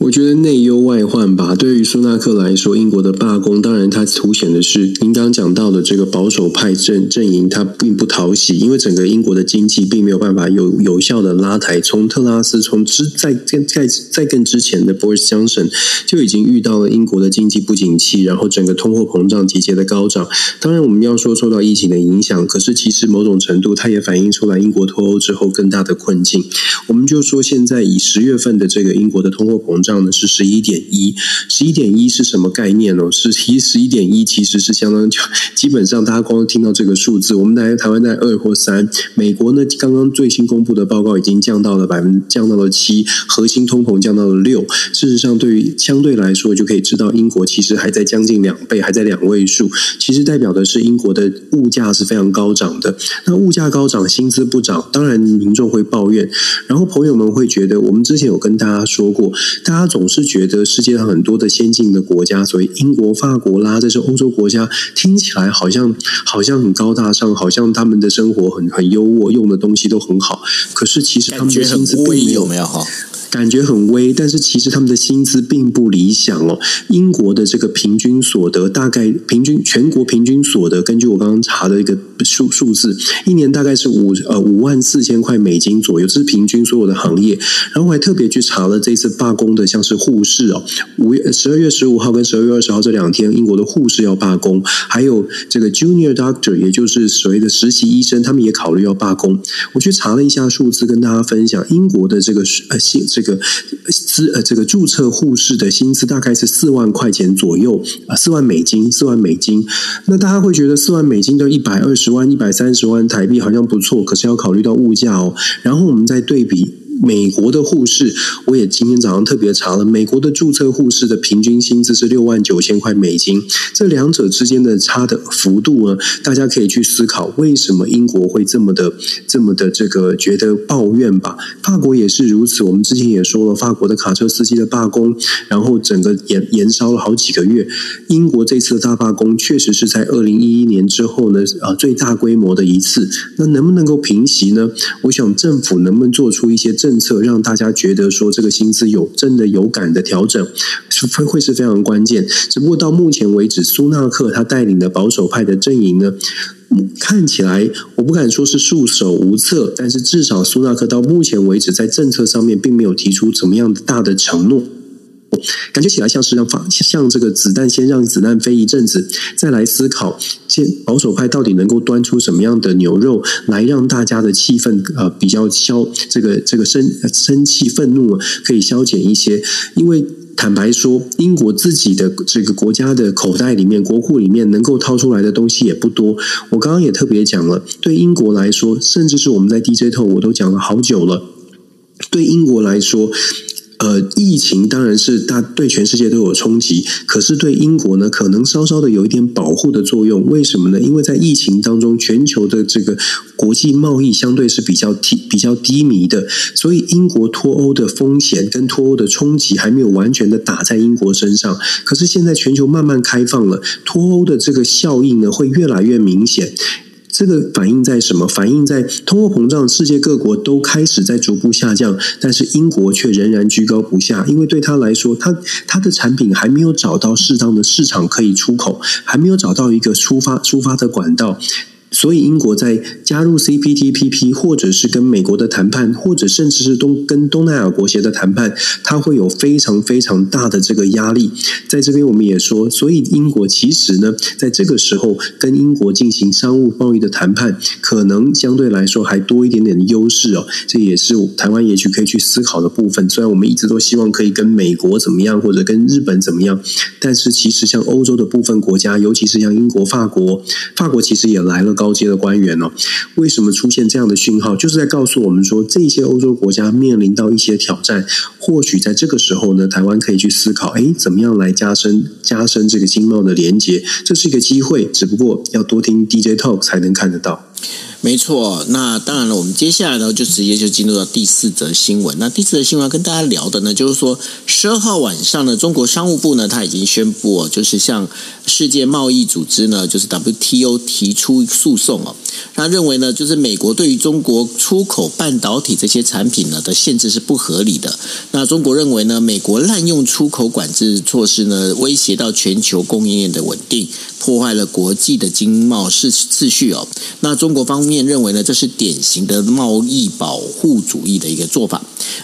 我觉得内忧外患吧。对于苏纳克来说，英国的罢工，当然它凸显的是您刚讲到的这个保守派阵阵营，它并不讨喜，因为整个英国的经济并没有办法有有效的拉抬。从特拉斯，从之在在在在更之前的 Boris Johnson 就已经遇到了英国的经济不景气，然后整个通货膨胀节节的高涨。当然，我们要说受到疫情的影响，可是其实某种程度，它也反映出来英国脱欧之后更大的困境。我们就说现在以十月份的这个英国的通货膨胀。上呢是十一点一，十一点一是什么概念呢？是其实十一点一其实是相当，基本上大家光听到这个数字，我们在台湾在二或三，美国呢刚刚最新公布的报告已经降到了百分降到了七，核心通膨降到了六。事实上，对于相对来说就可以知道，英国其实还在将近两倍，还在两位数，其实代表的是英国的物价是非常高涨的。那物价高涨，薪资不涨，当然民众会抱怨，然后朋友们会觉得，我们之前有跟大家说过，大总是觉得世界上很多的先进的国家，所以英国、法国啦，这些欧洲国家，听起来好像好像很高大上，好像他们的生活很很优渥，用的东西都很好，可是其实他们的薪资并没有没有哈。感觉很微，但是其实他们的薪资并不理想哦。英国的这个平均所得大概平均全国平均所得，根据我刚刚查的一个数数字，一年大概是五呃五万四千块美金左右，这是平均所有的行业。然后我还特别去查了这次罢工的，像是护士哦，五月十二月十五号跟十二月二十号这两天，英国的护士要罢工，还有这个 Junior Doctor，也就是所谓的实习医生，他们也考虑要罢工。我去查了一下数字，跟大家分享英国的这个呃薪。这个资呃，这个注册护士的薪资大概是四万块钱左右啊，四万美金，四万美金。那大家会觉得四万美金就一百二十万、一百三十万台币好像不错，可是要考虑到物价哦。然后我们再对比。美国的护士，我也今天早上特别查了，美国的注册护士的平均薪资是六万九千块美金，这两者之间的差的幅度呢，大家可以去思考，为什么英国会这么的、这么的这个觉得抱怨吧？法国也是如此，我们之前也说了，法国的卡车司机的罢工，然后整个延延烧了好几个月。英国这次的大罢工，确实是在二零一一年之后呢，呃，最大规模的一次。那能不能够平息呢？我想政府能不能做出一些政政策让大家觉得说这个薪资有真的有感的调整，是会会是非常关键。只不过到目前为止，苏纳克他带领的保守派的阵营呢，看起来我不敢说是束手无策，但是至少苏纳克到目前为止在政策上面并没有提出怎么样的大的承诺。感觉起来像是让发像这个子弹先让子弹飞一阵子，再来思考，保守派到底能够端出什么样的牛肉来让大家的气氛呃比较消这个这个生生气愤怒可以消减一些，因为。坦白说，英国自己的这个国家的口袋里面、国库里面能够掏出来的东西也不多。我刚刚也特别讲了，对英国来说，甚至是我们在 DJ 透我都讲了好久了，对英国来说。呃，疫情当然是大对全世界都有冲击，可是对英国呢，可能稍稍的有一点保护的作用。为什么呢？因为在疫情当中，全球的这个国际贸易相对是比较低、比较低迷的，所以英国脱欧的风险跟脱欧的冲击还没有完全的打在英国身上。可是现在全球慢慢开放了，脱欧的这个效应呢，会越来越明显。这个反映在什么？反映在通货膨胀，世界各国都开始在逐步下降，但是英国却仍然居高不下，因为对他来说，他他的产品还没有找到适当的市场可以出口，还没有找到一个出发出发的管道。所以，英国在加入 CPTPP，或者是跟美国的谈判，或者甚至是东跟东南亚国协的谈判，它会有非常非常大的这个压力。在这边，我们也说，所以英国其实呢，在这个时候跟英国进行商务贸易的谈判，可能相对来说还多一点点的优势哦。这也是台湾也许可以去思考的部分。虽然我们一直都希望可以跟美国怎么样，或者跟日本怎么样，但是其实像欧洲的部分国家，尤其是像英国、法国，法国其实也来了。高阶的官员哦，为什么出现这样的讯号？就是在告诉我们说，这些欧洲国家面临到一些挑战。或许在这个时候呢，台湾可以去思考，哎，怎么样来加深加深这个经贸的连接？这是一个机会，只不过要多听 DJ Talk 才能看得到。没错，那当然了，我们接下来呢就直接就进入到第四则新闻。那第四则新闻要跟大家聊的呢，就是说十二号晚上呢，中国商务部呢，他已经宣布哦，就是向世界贸易组织呢，就是 WTO 提出诉讼哦。他认为呢，就是美国对于中国出口半导体这些产品呢的限制是不合理的。那中国认为呢，美国滥用出口管制措施呢，威胁到全球供应链的稳定。破坏了国际的经贸秩秩序哦。那中中国方面认为呢，这是典型的贸易保护主义的一个做法。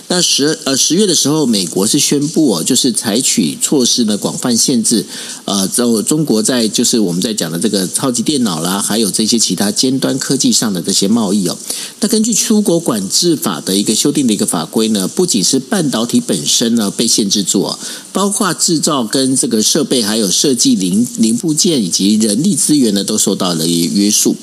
那十呃十月的时候，美国是宣布哦，就是采取措施呢，广泛限制呃，中中国在就是我们在讲的这个超级电脑啦，还有这些其他尖端科技上的这些贸易哦。那根据出口管制法的一个修订的一个法规呢，不仅是半导体本身呢被限制住哦，包括制造跟这个设备，还有设计零零部件以及人力资源呢，都受到了约束。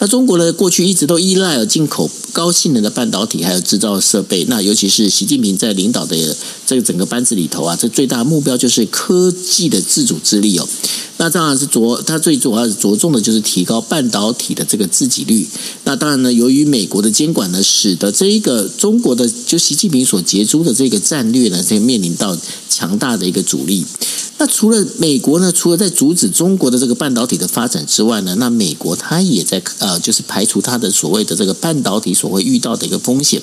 那中国呢，过去一直都依赖进口高性能的半导体，还有制造设备。那尤其是习近平在领导的这个整个班子里头啊，这最大目标就是科技的自主自立哦。那当然是着，它最主要是着重的就是提高半导体的这个自给率。那当然呢，由于美国的监管呢，使得这一个中国的就习近平所杰出的这个战略呢，这面临到强大的一个阻力。那除了美国呢，除了在阻止中国的这个半导体的发展之外呢，那美国它也在呃，就是排除它的所谓的这个半导体所会遇到的一个风险。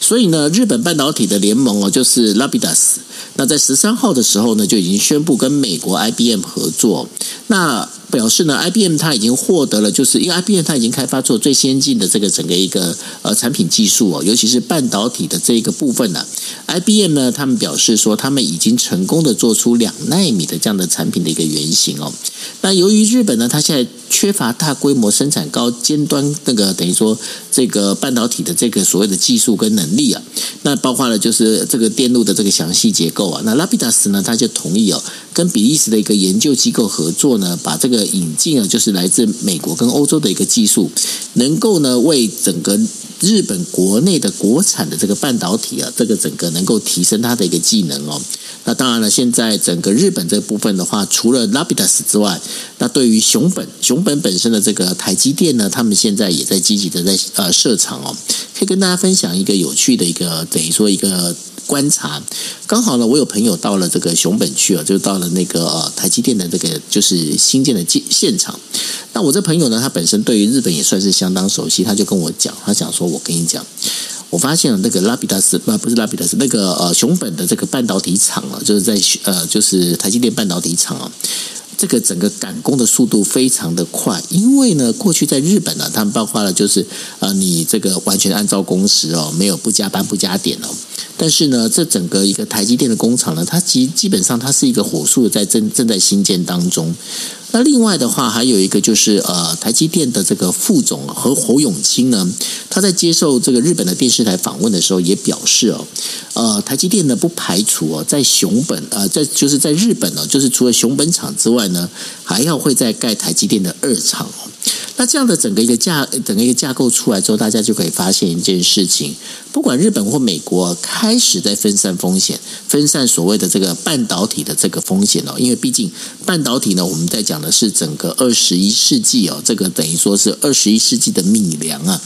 所以呢，日本半导体的联盟哦，就是 Rapidus，那在十三号的时候呢，就已经宣布跟美国 IBM 合作。那表示呢，IBM 它已经获得了，就是因为 IBM 它已经开发出最先进的这个整个一个呃产品技术哦，尤其是半导体的这个部分呢。IBM 呢，他们表示说，他们已经成功的做出两纳米的这样的产品的一个原型哦。那由于日本呢，它现在缺乏大规模生产高尖端那个等于说这个半导体的这个所谓的技术跟能力啊，那包括了就是这个电路的这个详细结构啊，那 Rapidus 呢，他就同意哦，跟比利时的一个研究机构合作呢，把这个引进啊，就是来自美国跟欧洲的一个技术，能够呢为整个日本国内的国产的这个半导体啊，这个整个能够提升它的一个技能哦。那当然了，现在整个日本这部分的话，除了 Labidas 之外，那对于熊本熊本本身的这个台积电呢，他们现在也在积极的在呃设厂哦。可以跟大家分享一个有趣的一个等于说一个。观察，刚好呢，我有朋友到了这个熊本去啊，就到了那个呃台积电的这个就是新建的建现场。那我这朋友呢，他本身对于日本也算是相当熟悉，他就跟我讲，他讲说，我跟你讲，我发现了那个拉比达斯，不不是拉比达斯，那个呃熊本的这个半导体厂啊，就是在呃就是台积电半导体厂啊。这个整个赶工的速度非常的快，因为呢，过去在日本呢，他们包括了就是呃，你这个完全按照工时哦，没有不加班不加点哦。但是呢，这整个一个台积电的工厂呢，它基基本上它是一个火速在正正在新建当中。那另外的话，还有一个就是呃，台积电的这个副总和侯永清呢，他在接受这个日本的电视台访问的时候也表示哦，呃，台积电呢不排除哦，在熊本呃，在就是在日本哦，就是除了熊本厂之外，呢还要会再盖台积电的二厂。那这样的整个一个架，整个一个架构出来之后，大家就可以发现一件事情：不管日本或美国开始在分散风险，分散所谓的这个半导体的这个风险哦。因为毕竟半导体呢，我们在讲的是整个二十一世纪哦，这个等于说是二十一世纪的米粮啊。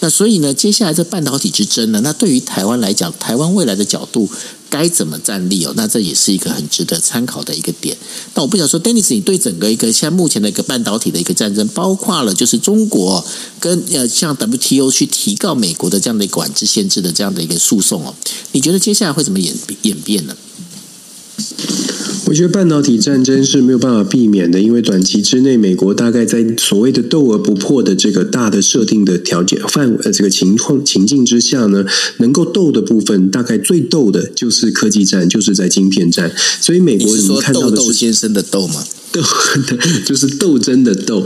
那所以呢，接下来这半导体之争呢，那对于台湾来讲，台湾未来的角度。该怎么站立哦？那这也是一个很值得参考的一个点。那我不想说，Dennis，你对整个一个现在目前的一个半导体的一个战争，包括了就是中国跟呃像 WTO 去提告美国的这样的管制限制的这样的一个诉讼哦，你觉得接下来会怎么演演变呢？我觉得半导体战争是没有办法避免的，因为短期之内，美国大概在所谓的斗而不破的这个大的设定的条件范围这个情况情境之下呢，能够斗的部分，大概最斗的就是科技战，就是在晶片战。所以美国你看到的是先生的斗吗？斗就是斗争的斗，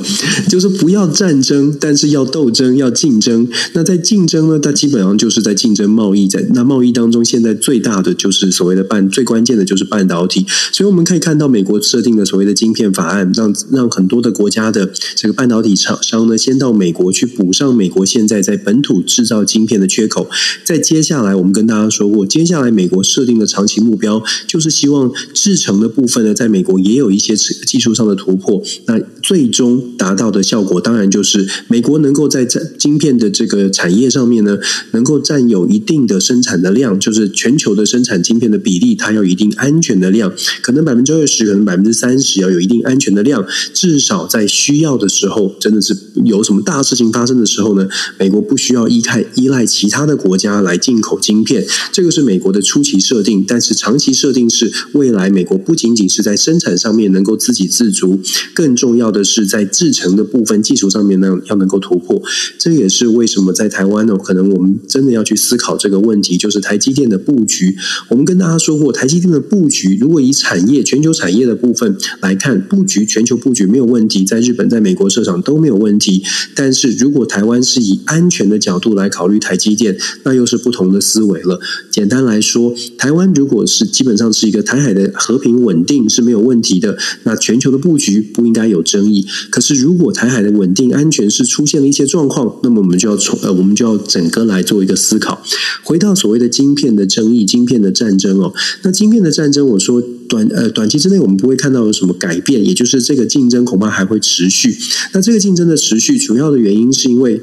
就是不要战争，但是要斗争，要竞争。那在竞争呢，它基本上就是在竞争贸易，在那贸易当中，现在最大的就是所谓的半，最关键的就是半导体。所以我们可以看到，美国设定的所谓的晶片法案，让让很多的国家的这个半导体厂商呢，先到美国去补上美国现在在本土制造晶片的缺口。在接下来，我们跟大家说过，接下来美国设定的长期目标，就是希望制成的部分呢，在美国也有一些技技术上的突破，那最终达到的效果，当然就是美国能够在在晶片的这个产业上面呢，能够占有一定的生产的量，就是全球的生产晶片的比例，它要一定安全的量，可能百分之二十，可能百分之三十，要有一定安全的量，至少在需要的时候，真的是有什么大事情发生的时候呢，美国不需要依赖依赖其他的国家来进口晶片，这个是美国的初期设定，但是长期设定是未来美国不仅仅是在生产上面能够自给自足。更重要的是，在制程的部分、技术上面呢，要能够突破。这也是为什么在台湾呢，可能我们真的要去思考这个问题，就是台积电的布局。我们跟大家说过，台积电的布局，如果以产业全球产业的部分来看，布局全球布局没有问题，在日本、在美国设厂都没有问题。但是如果台湾是以安全的角度来考虑台积电，那又是不同的思维了。简单来说，台湾如果是基本上是一个台海的和平稳定是没有问题的，那全球的布局不应该有争议。可是如果台海的稳定安全是出现了一些状况，那么我们就要从呃，我们就要整个来做一个思考。回到所谓的晶片的争议、晶片的战争哦，那晶片的战争，我说短呃短期之内我们不会看到有什么改变，也就是这个竞争恐怕还会持续。那这个竞争的持续，主要的原因是因为。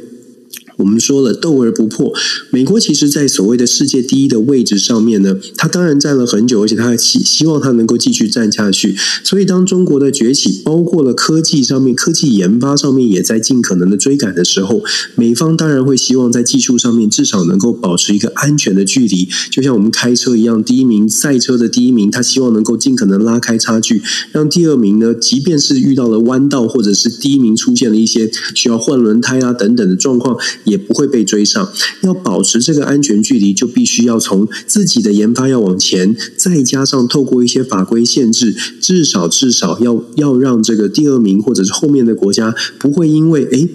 我们说了斗而不破，美国其实，在所谓的世界第一的位置上面呢，它当然站了很久，而且它希希望它能够继续站下去。所以，当中国的崛起，包括了科技上面、科技研发上面，也在尽可能的追赶的时候，美方当然会希望在技术上面至少能够保持一个安全的距离，就像我们开车一样，第一名赛车的第一名，他希望能够尽可能拉开差距，让第二名呢，即便是遇到了弯道，或者是第一名出现了一些需要换轮胎啊等等的状况。也不会被追上，要保持这个安全距离，就必须要从自己的研发要往前，再加上透过一些法规限制，至少至少要要让这个第二名或者是后面的国家不会因为诶。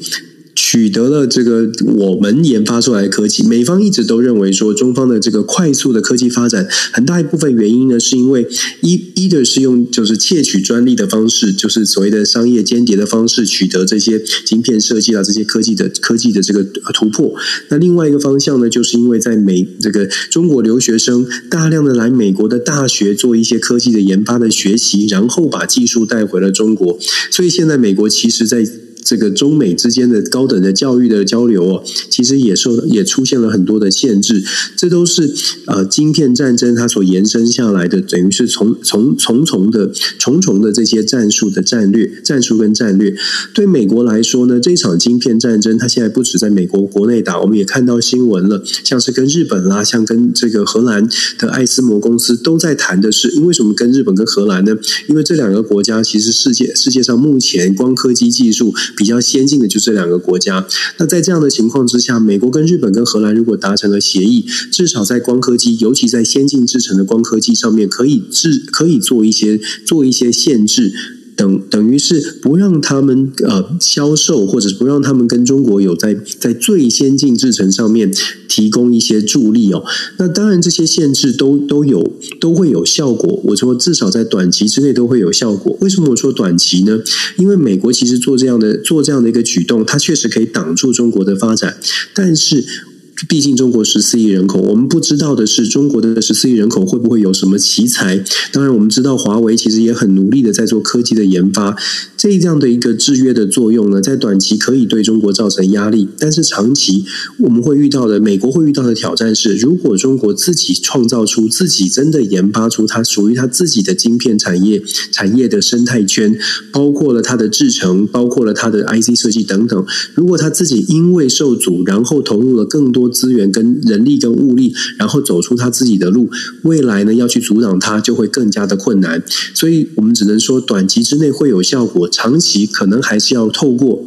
取得了这个我们研发出来的科技，美方一直都认为说，中方的这个快速的科技发展，很大一部分原因呢，是因为一一的是用就是窃取专利的方式，就是所谓的商业间谍的方式取得这些晶片设计啊，这些科技的科技的这个突破。那另外一个方向呢，就是因为在美这个中国留学生大量的来美国的大学做一些科技的研发的学习，然后把技术带回了中国，所以现在美国其实在。这个中美之间的高等的教育的交流哦，其实也受也出现了很多的限制，这都是呃晶片战争它所延伸下来的，等于是从从重重的重重的这些战术的战略战术跟战略。对美国来说呢，这场晶片战争它现在不止在美国国内打，我们也看到新闻了，像是跟日本啦，像跟这个荷兰的艾斯摩公司都在谈的是，为什么跟日本跟荷兰呢？因为这两个国家其实世界世界上目前光科技技术。比较先进的就这两个国家。那在这样的情况之下，美国跟日本跟荷兰如果达成了协议，至少在光刻机，尤其在先进制成的光刻机上面，可以制可以做一些做一些限制。等等于是不让他们呃销售，或者是不让他们跟中国有在在最先进制程上面提供一些助力哦。那当然这些限制都都有都会有效果。我说至少在短期之内都会有效果。为什么我说短期呢？因为美国其实做这样的做这样的一个举动，它确实可以挡住中国的发展，但是。毕竟中国十四亿人口，我们不知道的是中国的十四亿人口会不会有什么奇才。当然，我们知道华为其实也很努力的在做科技的研发。这样的一个制约的作用呢，在短期可以对中国造成压力，但是长期我们会遇到的，美国会遇到的挑战是，如果中国自己创造出自己真的研发出它属于它自己的晶片产业产业的生态圈，包括了它的制程，包括了它的 IC 设计等等，如果它自己因为受阻，然后投入了更多。资源跟人力跟物力，然后走出他自己的路，未来呢，要去阻挡它就会更加的困难，所以我们只能说短期之内会有效果，长期可能还是要透过。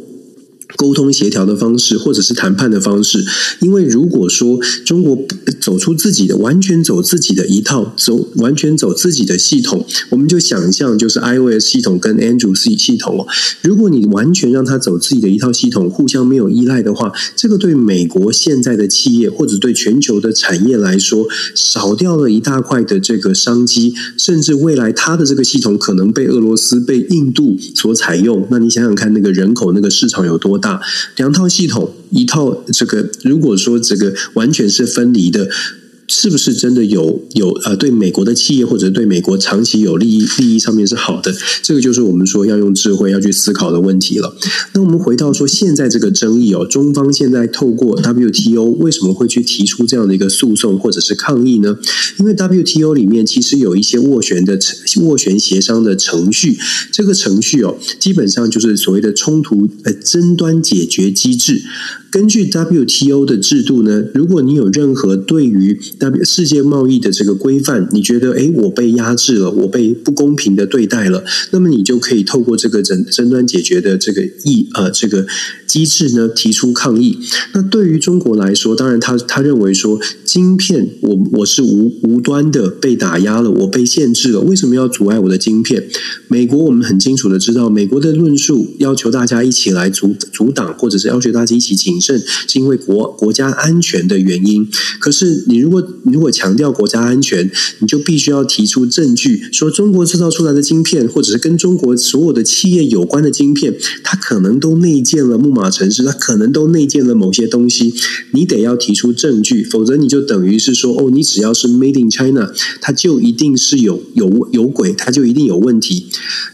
沟通协调的方式，或者是谈判的方式，因为如果说中国走出自己的，完全走自己的一套，走完全走自己的系统，我们就想象就是 iOS 系统跟 Android 系统哦。如果你完全让它走自己的一套系统，互相没有依赖的话，这个对美国现在的企业或者对全球的产业来说，少掉了一大块的这个商机，甚至未来它的这个系统可能被俄罗斯、被印度所采用。那你想想看，那个人口那个市场有多大大？两套系统，一套这个，如果说这个完全是分离的。是不是真的有有呃，对美国的企业或者对美国长期有利益利益上面是好的？这个就是我们说要用智慧要去思考的问题了。那我们回到说现在这个争议哦，中方现在透过 WTO 为什么会去提出这样的一个诉讼或者是抗议呢？因为 WTO 里面其实有一些斡旋的斡旋协商的程序，这个程序哦，基本上就是所谓的冲突呃争端解决机制。根据 WTO 的制度呢，如果你有任何对于 W 世界贸易的这个规范，你觉得诶，我被压制了，我被不公平的对待了，那么你就可以透过这个争争端解决的这个议呃这个机制呢，提出抗议。那对于中国来说，当然他他认为说，晶片我我是无无端的被打压了，我被限制了，为什么要阻碍我的晶片？美国我们很清楚的知道，美国的论述要求大家一起来阻阻挡，或者是要求大家一起谨慎，是因为国国家安全的原因。可是你如果如果强调国家安全，你就必须要提出证据，说中国制造出来的晶片，或者是跟中国所有的企业有关的晶片，它可能都内建了木马程式，它可能都内建了某些东西，你得要提出证据，否则你就等于是说，哦，你只要是 Made in China，它就一定是有有有鬼，它就一定有问题。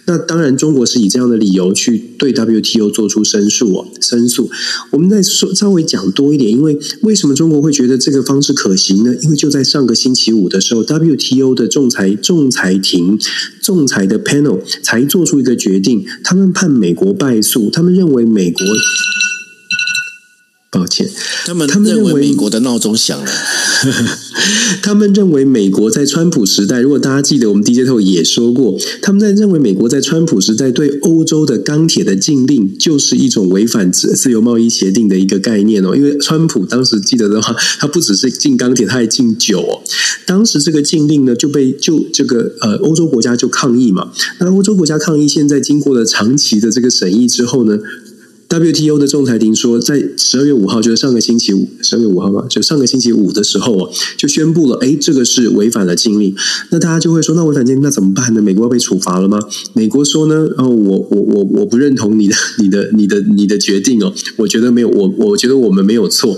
那当然，中国是以这样的理由去对 WTO 做出申诉哦，申诉。我们再说稍微讲多一点，因为为什么中国会觉得这个方式可行呢？因为就在上个星期五的时候，WTO 的仲裁仲裁庭仲裁的 panel 才做出一个决定，他们判美国败诉，他们认为美国。抱歉，他们他们认为美国的闹钟响了。他们认为美国在川普时代，如果大家记得，我们 DJ 头也说过，他们在认为美国在川普时代对欧洲的钢铁的禁令，就是一种违反自自由贸易协定的一个概念哦。因为川普当时记得的话，他不只是禁钢铁，他还禁酒哦。当时这个禁令呢，就被就这个呃欧洲国家就抗议嘛。那欧洲国家抗议，现在经过了长期的这个审议之后呢，WTO 的仲裁庭说，在十二月五号，就是上个星期五，十二月五号嘛，就上个星期五的时候啊，就宣布了，哎，这个是违反了禁令。那大家就会说，那违反禁令，那怎么办呢？美国要被处罚了吗？美国说呢，哦，我我我我不认同你的 你的你的你的决定哦，我觉得没有，我我觉得我们没有错。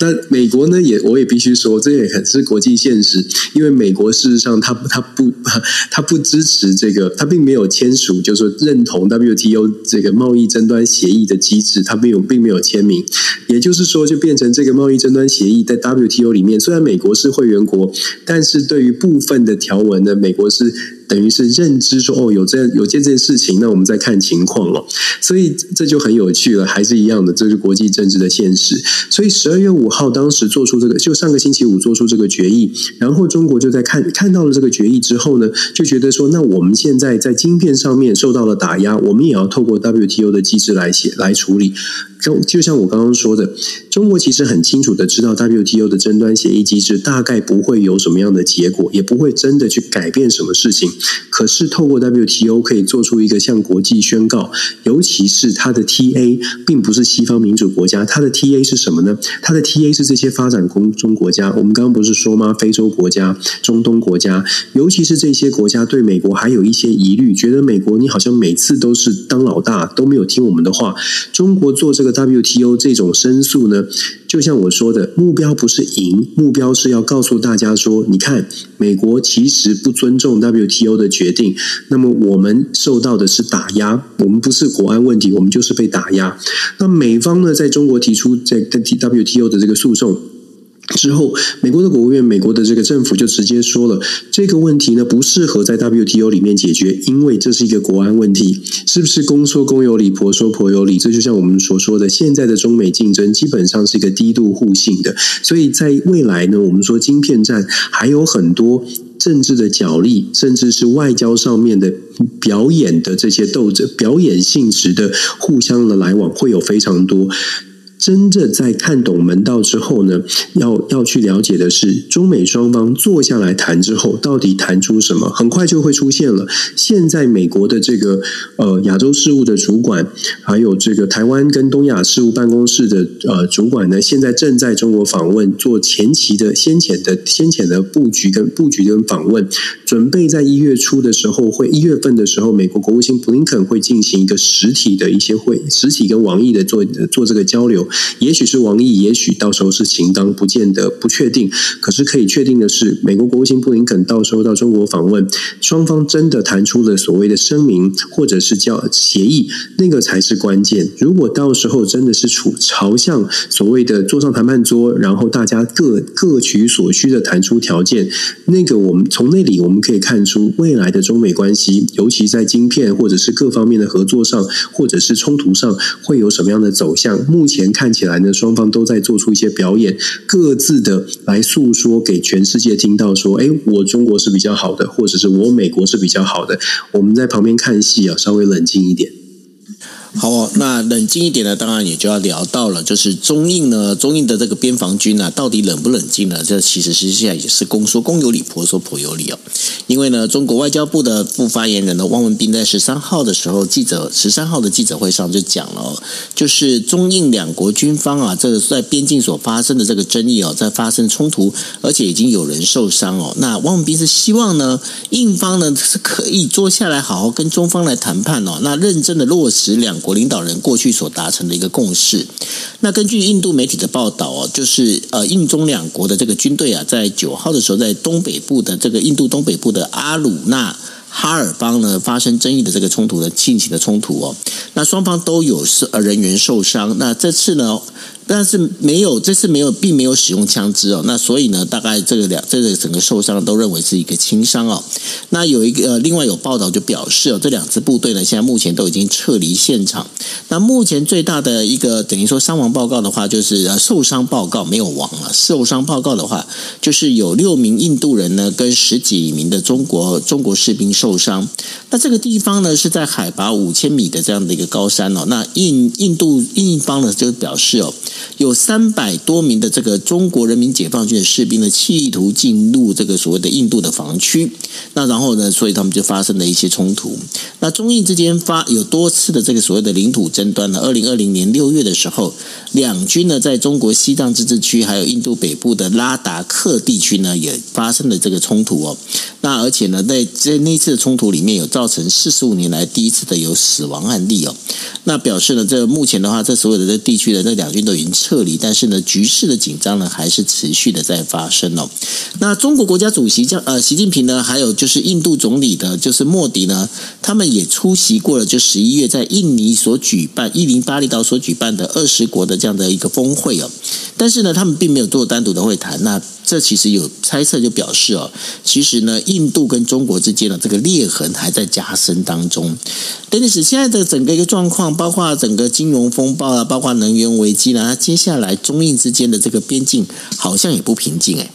那美国呢，也我也必须说，这也很是国际现实，因为美国事实上他他不 他不支持这个，他并没有签署，就是说认同 WTO 这个贸易争端协议的。机制，他没有，并没有签名，也就是说，就变成这个贸易争端协议在 WTO 里面，虽然美国是会员国，但是对于部分的条文呢，美国是。等于是认知说哦，有这样有这件事情，那我们再看情况了。所以这就很有趣了，还是一样的，这是国际政治的现实。所以十二月五号当时做出这个，就上个星期五做出这个决议，然后中国就在看看到了这个决议之后呢，就觉得说，那我们现在在晶片上面受到了打压，我们也要透过 WTO 的机制来写来处理。就就像我刚刚说的，中国其实很清楚的知道 WTO 的争端协议机制大概不会有什么样的结果，也不会真的去改变什么事情。可是透过 WTO 可以做出一个向国际宣告，尤其是它的 TA 并不是西方民主国家，它的 TA 是什么呢？它的 TA 是这些发展中中国家。我们刚刚不是说吗？非洲国家、中东国家，尤其是这些国家对美国还有一些疑虑，觉得美国你好像每次都是当老大，都没有听我们的话。中国做这个。WTO 这种申诉呢，就像我说的，目标不是赢，目标是要告诉大家说，你看，美国其实不尊重 WTO 的决定，那么我们受到的是打压，我们不是国安问题，我们就是被打压。那美方呢，在中国提出在 WTO 的这个诉讼。之后，美国的国务院、美国的这个政府就直接说了，这个问题呢不适合在 WTO 里面解决，因为这是一个国安问题。是不是公说公有理，婆说婆有理？这就像我们所说的，现在的中美竞争基本上是一个低度互信的，所以在未来呢，我们说晶片战还有很多政治的角力，甚至是外交上面的表演的这些斗争、表演性质的互相的来往会有非常多。真正在看懂门道之后呢，要要去了解的是，中美双方坐下来谈之后，到底谈出什么？很快就会出现了。现在美国的这个呃亚洲事务的主管，还有这个台湾跟东亚事务办公室的呃主管呢，现在正在中国访问，做前期的先前的先前的布局跟布局跟访问，准备在一月初的时候会一月份的时候，美国国务卿布林肯会进行一个实体的一些会，实体跟王毅的做做这个交流。也许是王毅，也许到时候是秦刚，不见得不确定。可是可以确定的是，美国国务卿布林肯到时候到中国访问，双方真的谈出了所谓的声明，或者是叫协议，那个才是关键。如果到时候真的是处朝向所谓的坐上谈判桌，然后大家各各取所需的谈出条件，那个我们从那里我们可以看出未来的中美关系，尤其在晶片或者是各方面的合作上，或者是冲突上，会有什么样的走向。目前看。看起来呢，双方都在做出一些表演，各自的来诉说给全世界听到说，哎，我中国是比较好的，或者是我美国是比较好的。我们在旁边看戏啊，稍微冷静一点。好哦，那冷静一点呢，当然也就要聊到了，就是中印呢，中印的这个边防军呢，到底冷不冷静呢？这其实实际上也是公说公有理，婆说婆有理哦。因为呢，中国外交部的副发言人呢，汪文斌在十三号的时候记者十三号的记者会上就讲了哦，就是中印两国军方啊，这个在边境所发生的这个争议哦，在发生冲突，而且已经有人受伤哦。那汪文斌是希望呢，印方呢是可以坐下来好好跟中方来谈判哦，那认真的落实两。国领导人过去所达成的一个共识。那根据印度媒体的报道哦，就是呃，印中两国的这个军队啊，在九号的时候，在东北部的这个印度东北部的阿鲁纳哈尔邦呢，发生争议的这个冲突的进行的冲突哦。那双方都有是呃人员受伤。那这次呢？但是没有，这次没有，并没有使用枪支哦。那所以呢，大概这个两，这个整个受伤都认为是一个轻伤哦。那有一个，呃，另外有报道就表示哦，这两支部队呢，现在目前都已经撤离现场。那目前最大的一个等于说伤亡报告的话，就是受伤报告没有亡了。受伤报告的话，就是有六名印度人呢，跟十几名的中国中国士兵受伤。那这个地方呢，是在海拔五千米的这样的一个高山哦。那印印度印方呢，就表示哦。有三百多名的这个中国人民解放军的士兵呢，企图进入这个所谓的印度的防区。那然后呢，所以他们就发生了一些冲突。那中印之间发有多次的这个所谓的领土争端呢。二零二零年六月的时候，两军呢在中国西藏自治区还有印度北部的拉达克地区呢，也发生了这个冲突哦。那而且呢，在在那次的冲突里面有造成四十五年来第一次的有死亡案例哦。那表示呢，这目前的话，这所有的这地区的这两军都已经撤离，但是呢，局势的紧张呢还是持续的在发生哦。那中国国家主席将呃习近平呢，还有就是印度总理的，就是莫迪呢，他们也出席过了，就十一月在印尼所举办，印尼巴厘岛所举办的二十国的这样的一个峰会哦。但是呢，他们并没有做单独的会谈。那这其实有猜测就表示哦，其实呢，印度跟中国之间的这个裂痕还在加深当中。等于是现在的整个一个状况，包括整个金融风暴啊，包括能源危机呢，接下来中印之间的这个边境好像也不平静哎。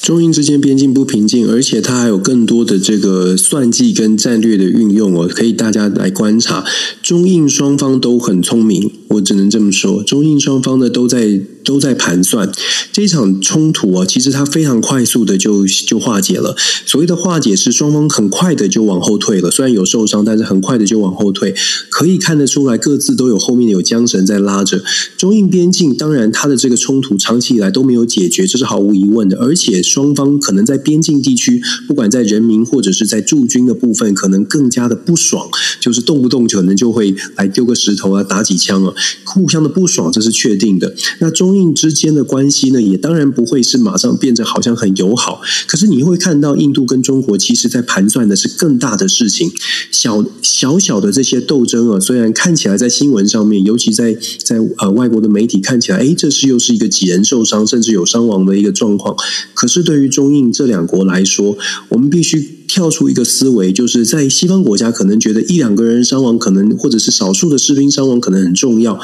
中印之间边境不平静，而且它还有更多的这个算计跟战略的运用哦，可以大家来观察。中印双方都很聪明，我只能这么说。中印双方呢都在都在盘算这场冲突啊，其实它非常快速的就就化解了。所谓的化解是双方很快的就往后退了，虽然有受伤，但是很快的就往后退。可以看得出来，各自都有后面有缰绳在拉着。中印边境当然它的这个冲突长期以来都没有解决，这是毫无疑问的，而且。双方可能在边境地区，不管在人民或者是在驻军的部分，可能更加的不爽，就是动不动可能就会来丢个石头啊，打几枪啊，互相的不爽，这是确定的。那中印之间的关系呢，也当然不会是马上变得好像很友好。可是你会看到，印度跟中国其实在盘算的是更大的事情。小小小的这些斗争啊，虽然看起来在新闻上面，尤其在在呃外国的媒体看起来，诶，这是又是一个几人受伤，甚至有伤亡的一个状况。可是。对于中印这两国来说，我们必须跳出一个思维，就是在西方国家可能觉得一两个人伤亡，可能或者是少数的士兵伤亡可能很重要。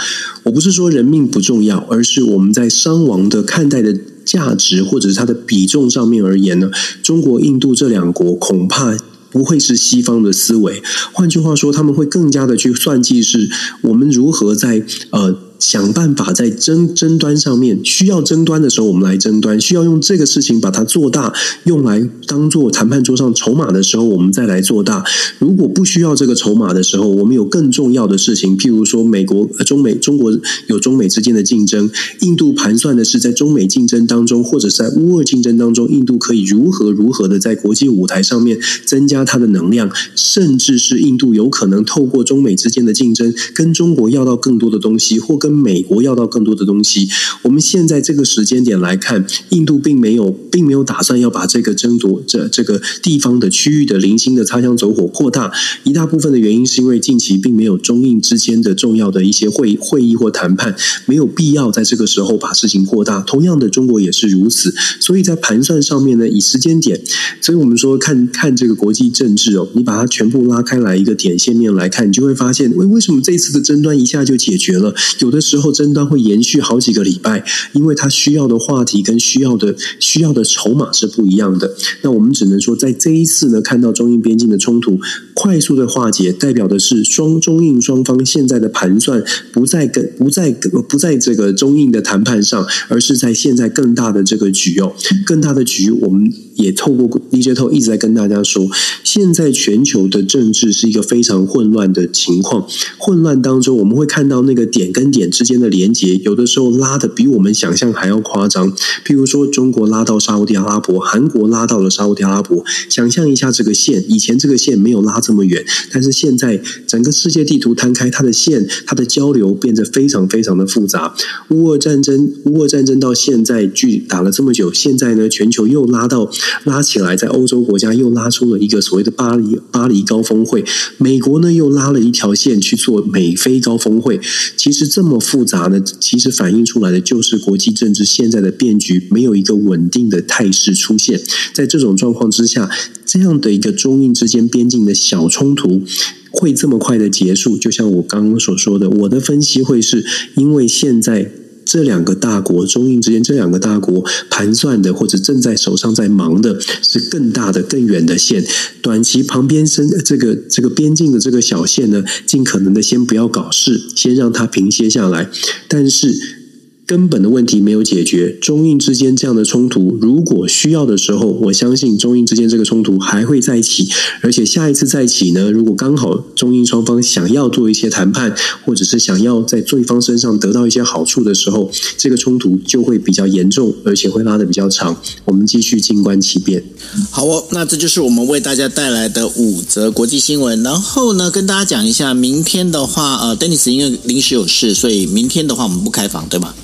我不是说人命不重要，而是我们在伤亡的看待的价值或者是它的比重上面而言呢，中国、印度这两国恐怕不会是西方的思维。换句话说，他们会更加的去算计，是我们如何在呃。想办法在争争端上面，需要争端的时候，我们来争端；需要用这个事情把它做大，用来当做谈判桌上筹码的时候，我们再来做大。如果不需要这个筹码的时候，我们有更重要的事情，譬如说美国、中美、中国有中美之间的竞争，印度盘算的是在中美竞争当中，或者是在乌俄竞争当中，印度可以如何如何的在国际舞台上面增加它的能量，甚至是印度有可能透过中美之间的竞争，跟中国要到更多的东西，或跟美国要到更多的东西，我们现在这个时间点来看，印度并没有，并没有打算要把这个争夺这这个地方的区域的零星的擦枪走火扩大。一大部分的原因是因为近期并没有中印之间的重要的一些会会议或谈判，没有必要在这个时候把事情扩大。同样的，中国也是如此。所以在盘算上面呢，以时间点，所以我们说看看这个国际政治哦，你把它全部拉开来一个点线面来看，你就会发现，为为什么这次的争端一下就解决了？有的。的时候争端会延续好几个礼拜，因为他需要的话题跟需要的需要的筹码是不一样的。那我们只能说，在这一次呢，看到中印边境的冲突快速的化解，代表的是双中印双方现在的盘算不在跟不在不在这个中印的谈判上，而是在现在更大的这个局哦，更大的局，我们也透过 DJ t o 一直在跟大家说，现在全球的政治是一个非常混乱的情况，混乱当中我们会看到那个点跟点之间的连接，有的时候拉得比我们想象还要夸张。譬如说，中国拉到沙乌地阿拉伯，韩国拉到了沙乌地阿拉伯。想象一下这个线，以前这个线没有拉这么远，但是现在整个世界地图摊开，它的线，它的交流变得非常非常的复杂。乌俄战争，乌俄战争到现在距打了这么久，现在呢，全球又拉到拉起来，在欧洲国家又拉出了一个所谓的巴黎巴黎高峰会，美国呢又拉了一条线去做美菲高峰会。其实这么复杂呢，其实反映出来的就是国际政治现在的变局，没有一个稳定的态势出现。在这种状况之下，这样的一个中印之间边境的小冲突会这么快的结束？就像我刚刚所说的，我的分析会是因为现在。这两个大国，中印之间这两个大国盘算的，或者正在手上在忙的，是更大的、更远的线。短期旁边生这个这个边境的这个小线呢，尽可能的先不要搞事，先让它平歇下来。但是。根本的问题没有解决，中印之间这样的冲突，如果需要的时候，我相信中印之间这个冲突还会再起，而且下一次再起呢，如果刚好中印双方想要做一些谈判，或者是想要在对方身上得到一些好处的时候，这个冲突就会比较严重，而且会拉得比较长。我们继续静观其变。好哦，那这就是我们为大家带来的五则国际新闻。然后呢，跟大家讲一下，明天的话，呃，Dennis 因为临时有事，所以明天的话我们不开房，对吗？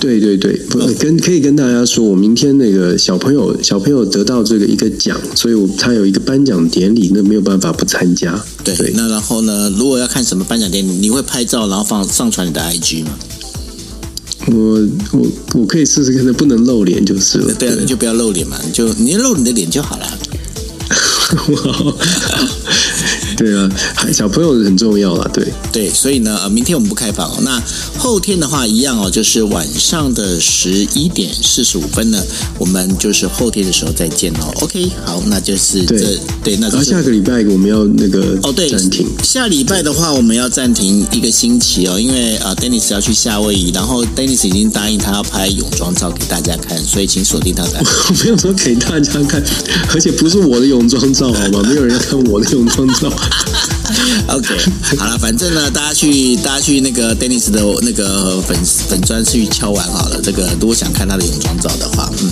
对对对，不跟可以跟大家说，我明天那个小朋友小朋友得到这个一个奖，所以我他有一个颁奖典礼，那没有办法不参加。对，对那然后呢，如果要看什么颁奖典礼，你会拍照然后放上传你的 IG 吗？我我我可以试试看，能不能露脸就是了。对啊，对你就不要露脸嘛，你就你露你的脸就好了。哇，对啊，小朋友很重要啊，对对，所以呢，呃，明天我们不开房哦。那后天的话一样哦，就是晚上的十一点四十五分呢，我们就是后天的时候再见哦。OK，好，那就是这对，对，那就是下个礼拜我们要那个哦，对，暂停。下礼拜的话，我们要暂停一个星期哦，因为啊，Dennis 要去夏威夷，然后 Dennis 已经答应他要拍泳装照给大家看，所以请锁定他的。我没有说给大家看，而且不是我的泳装照。照好吗？没有人要看我的泳装照。OK，好了，反正呢，大家去大家去那个 Dennis 的那个粉粉砖去敲完好了。这个如果想看他的泳装照的话，嗯，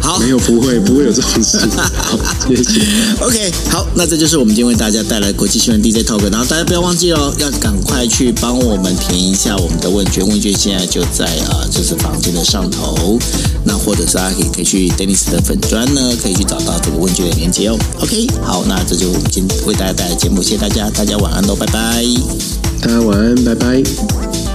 好，没有不会不会有这种事。好，谢谢。OK，好，那这就是我们今天为大家带来国际新闻 DJ Talk，然后大家不要忘记哦，要赶快去帮我们填一下我们的问卷，问卷现在就在啊，就是房间的上头。那或者是大家可以可以去 Dennis 的粉砖呢，可以去找到这个问卷的链接哦。OK，好，那这就是我们今天为大家带来的节目，谢谢大大家晚安喽，拜拜。大家晚安，拜拜。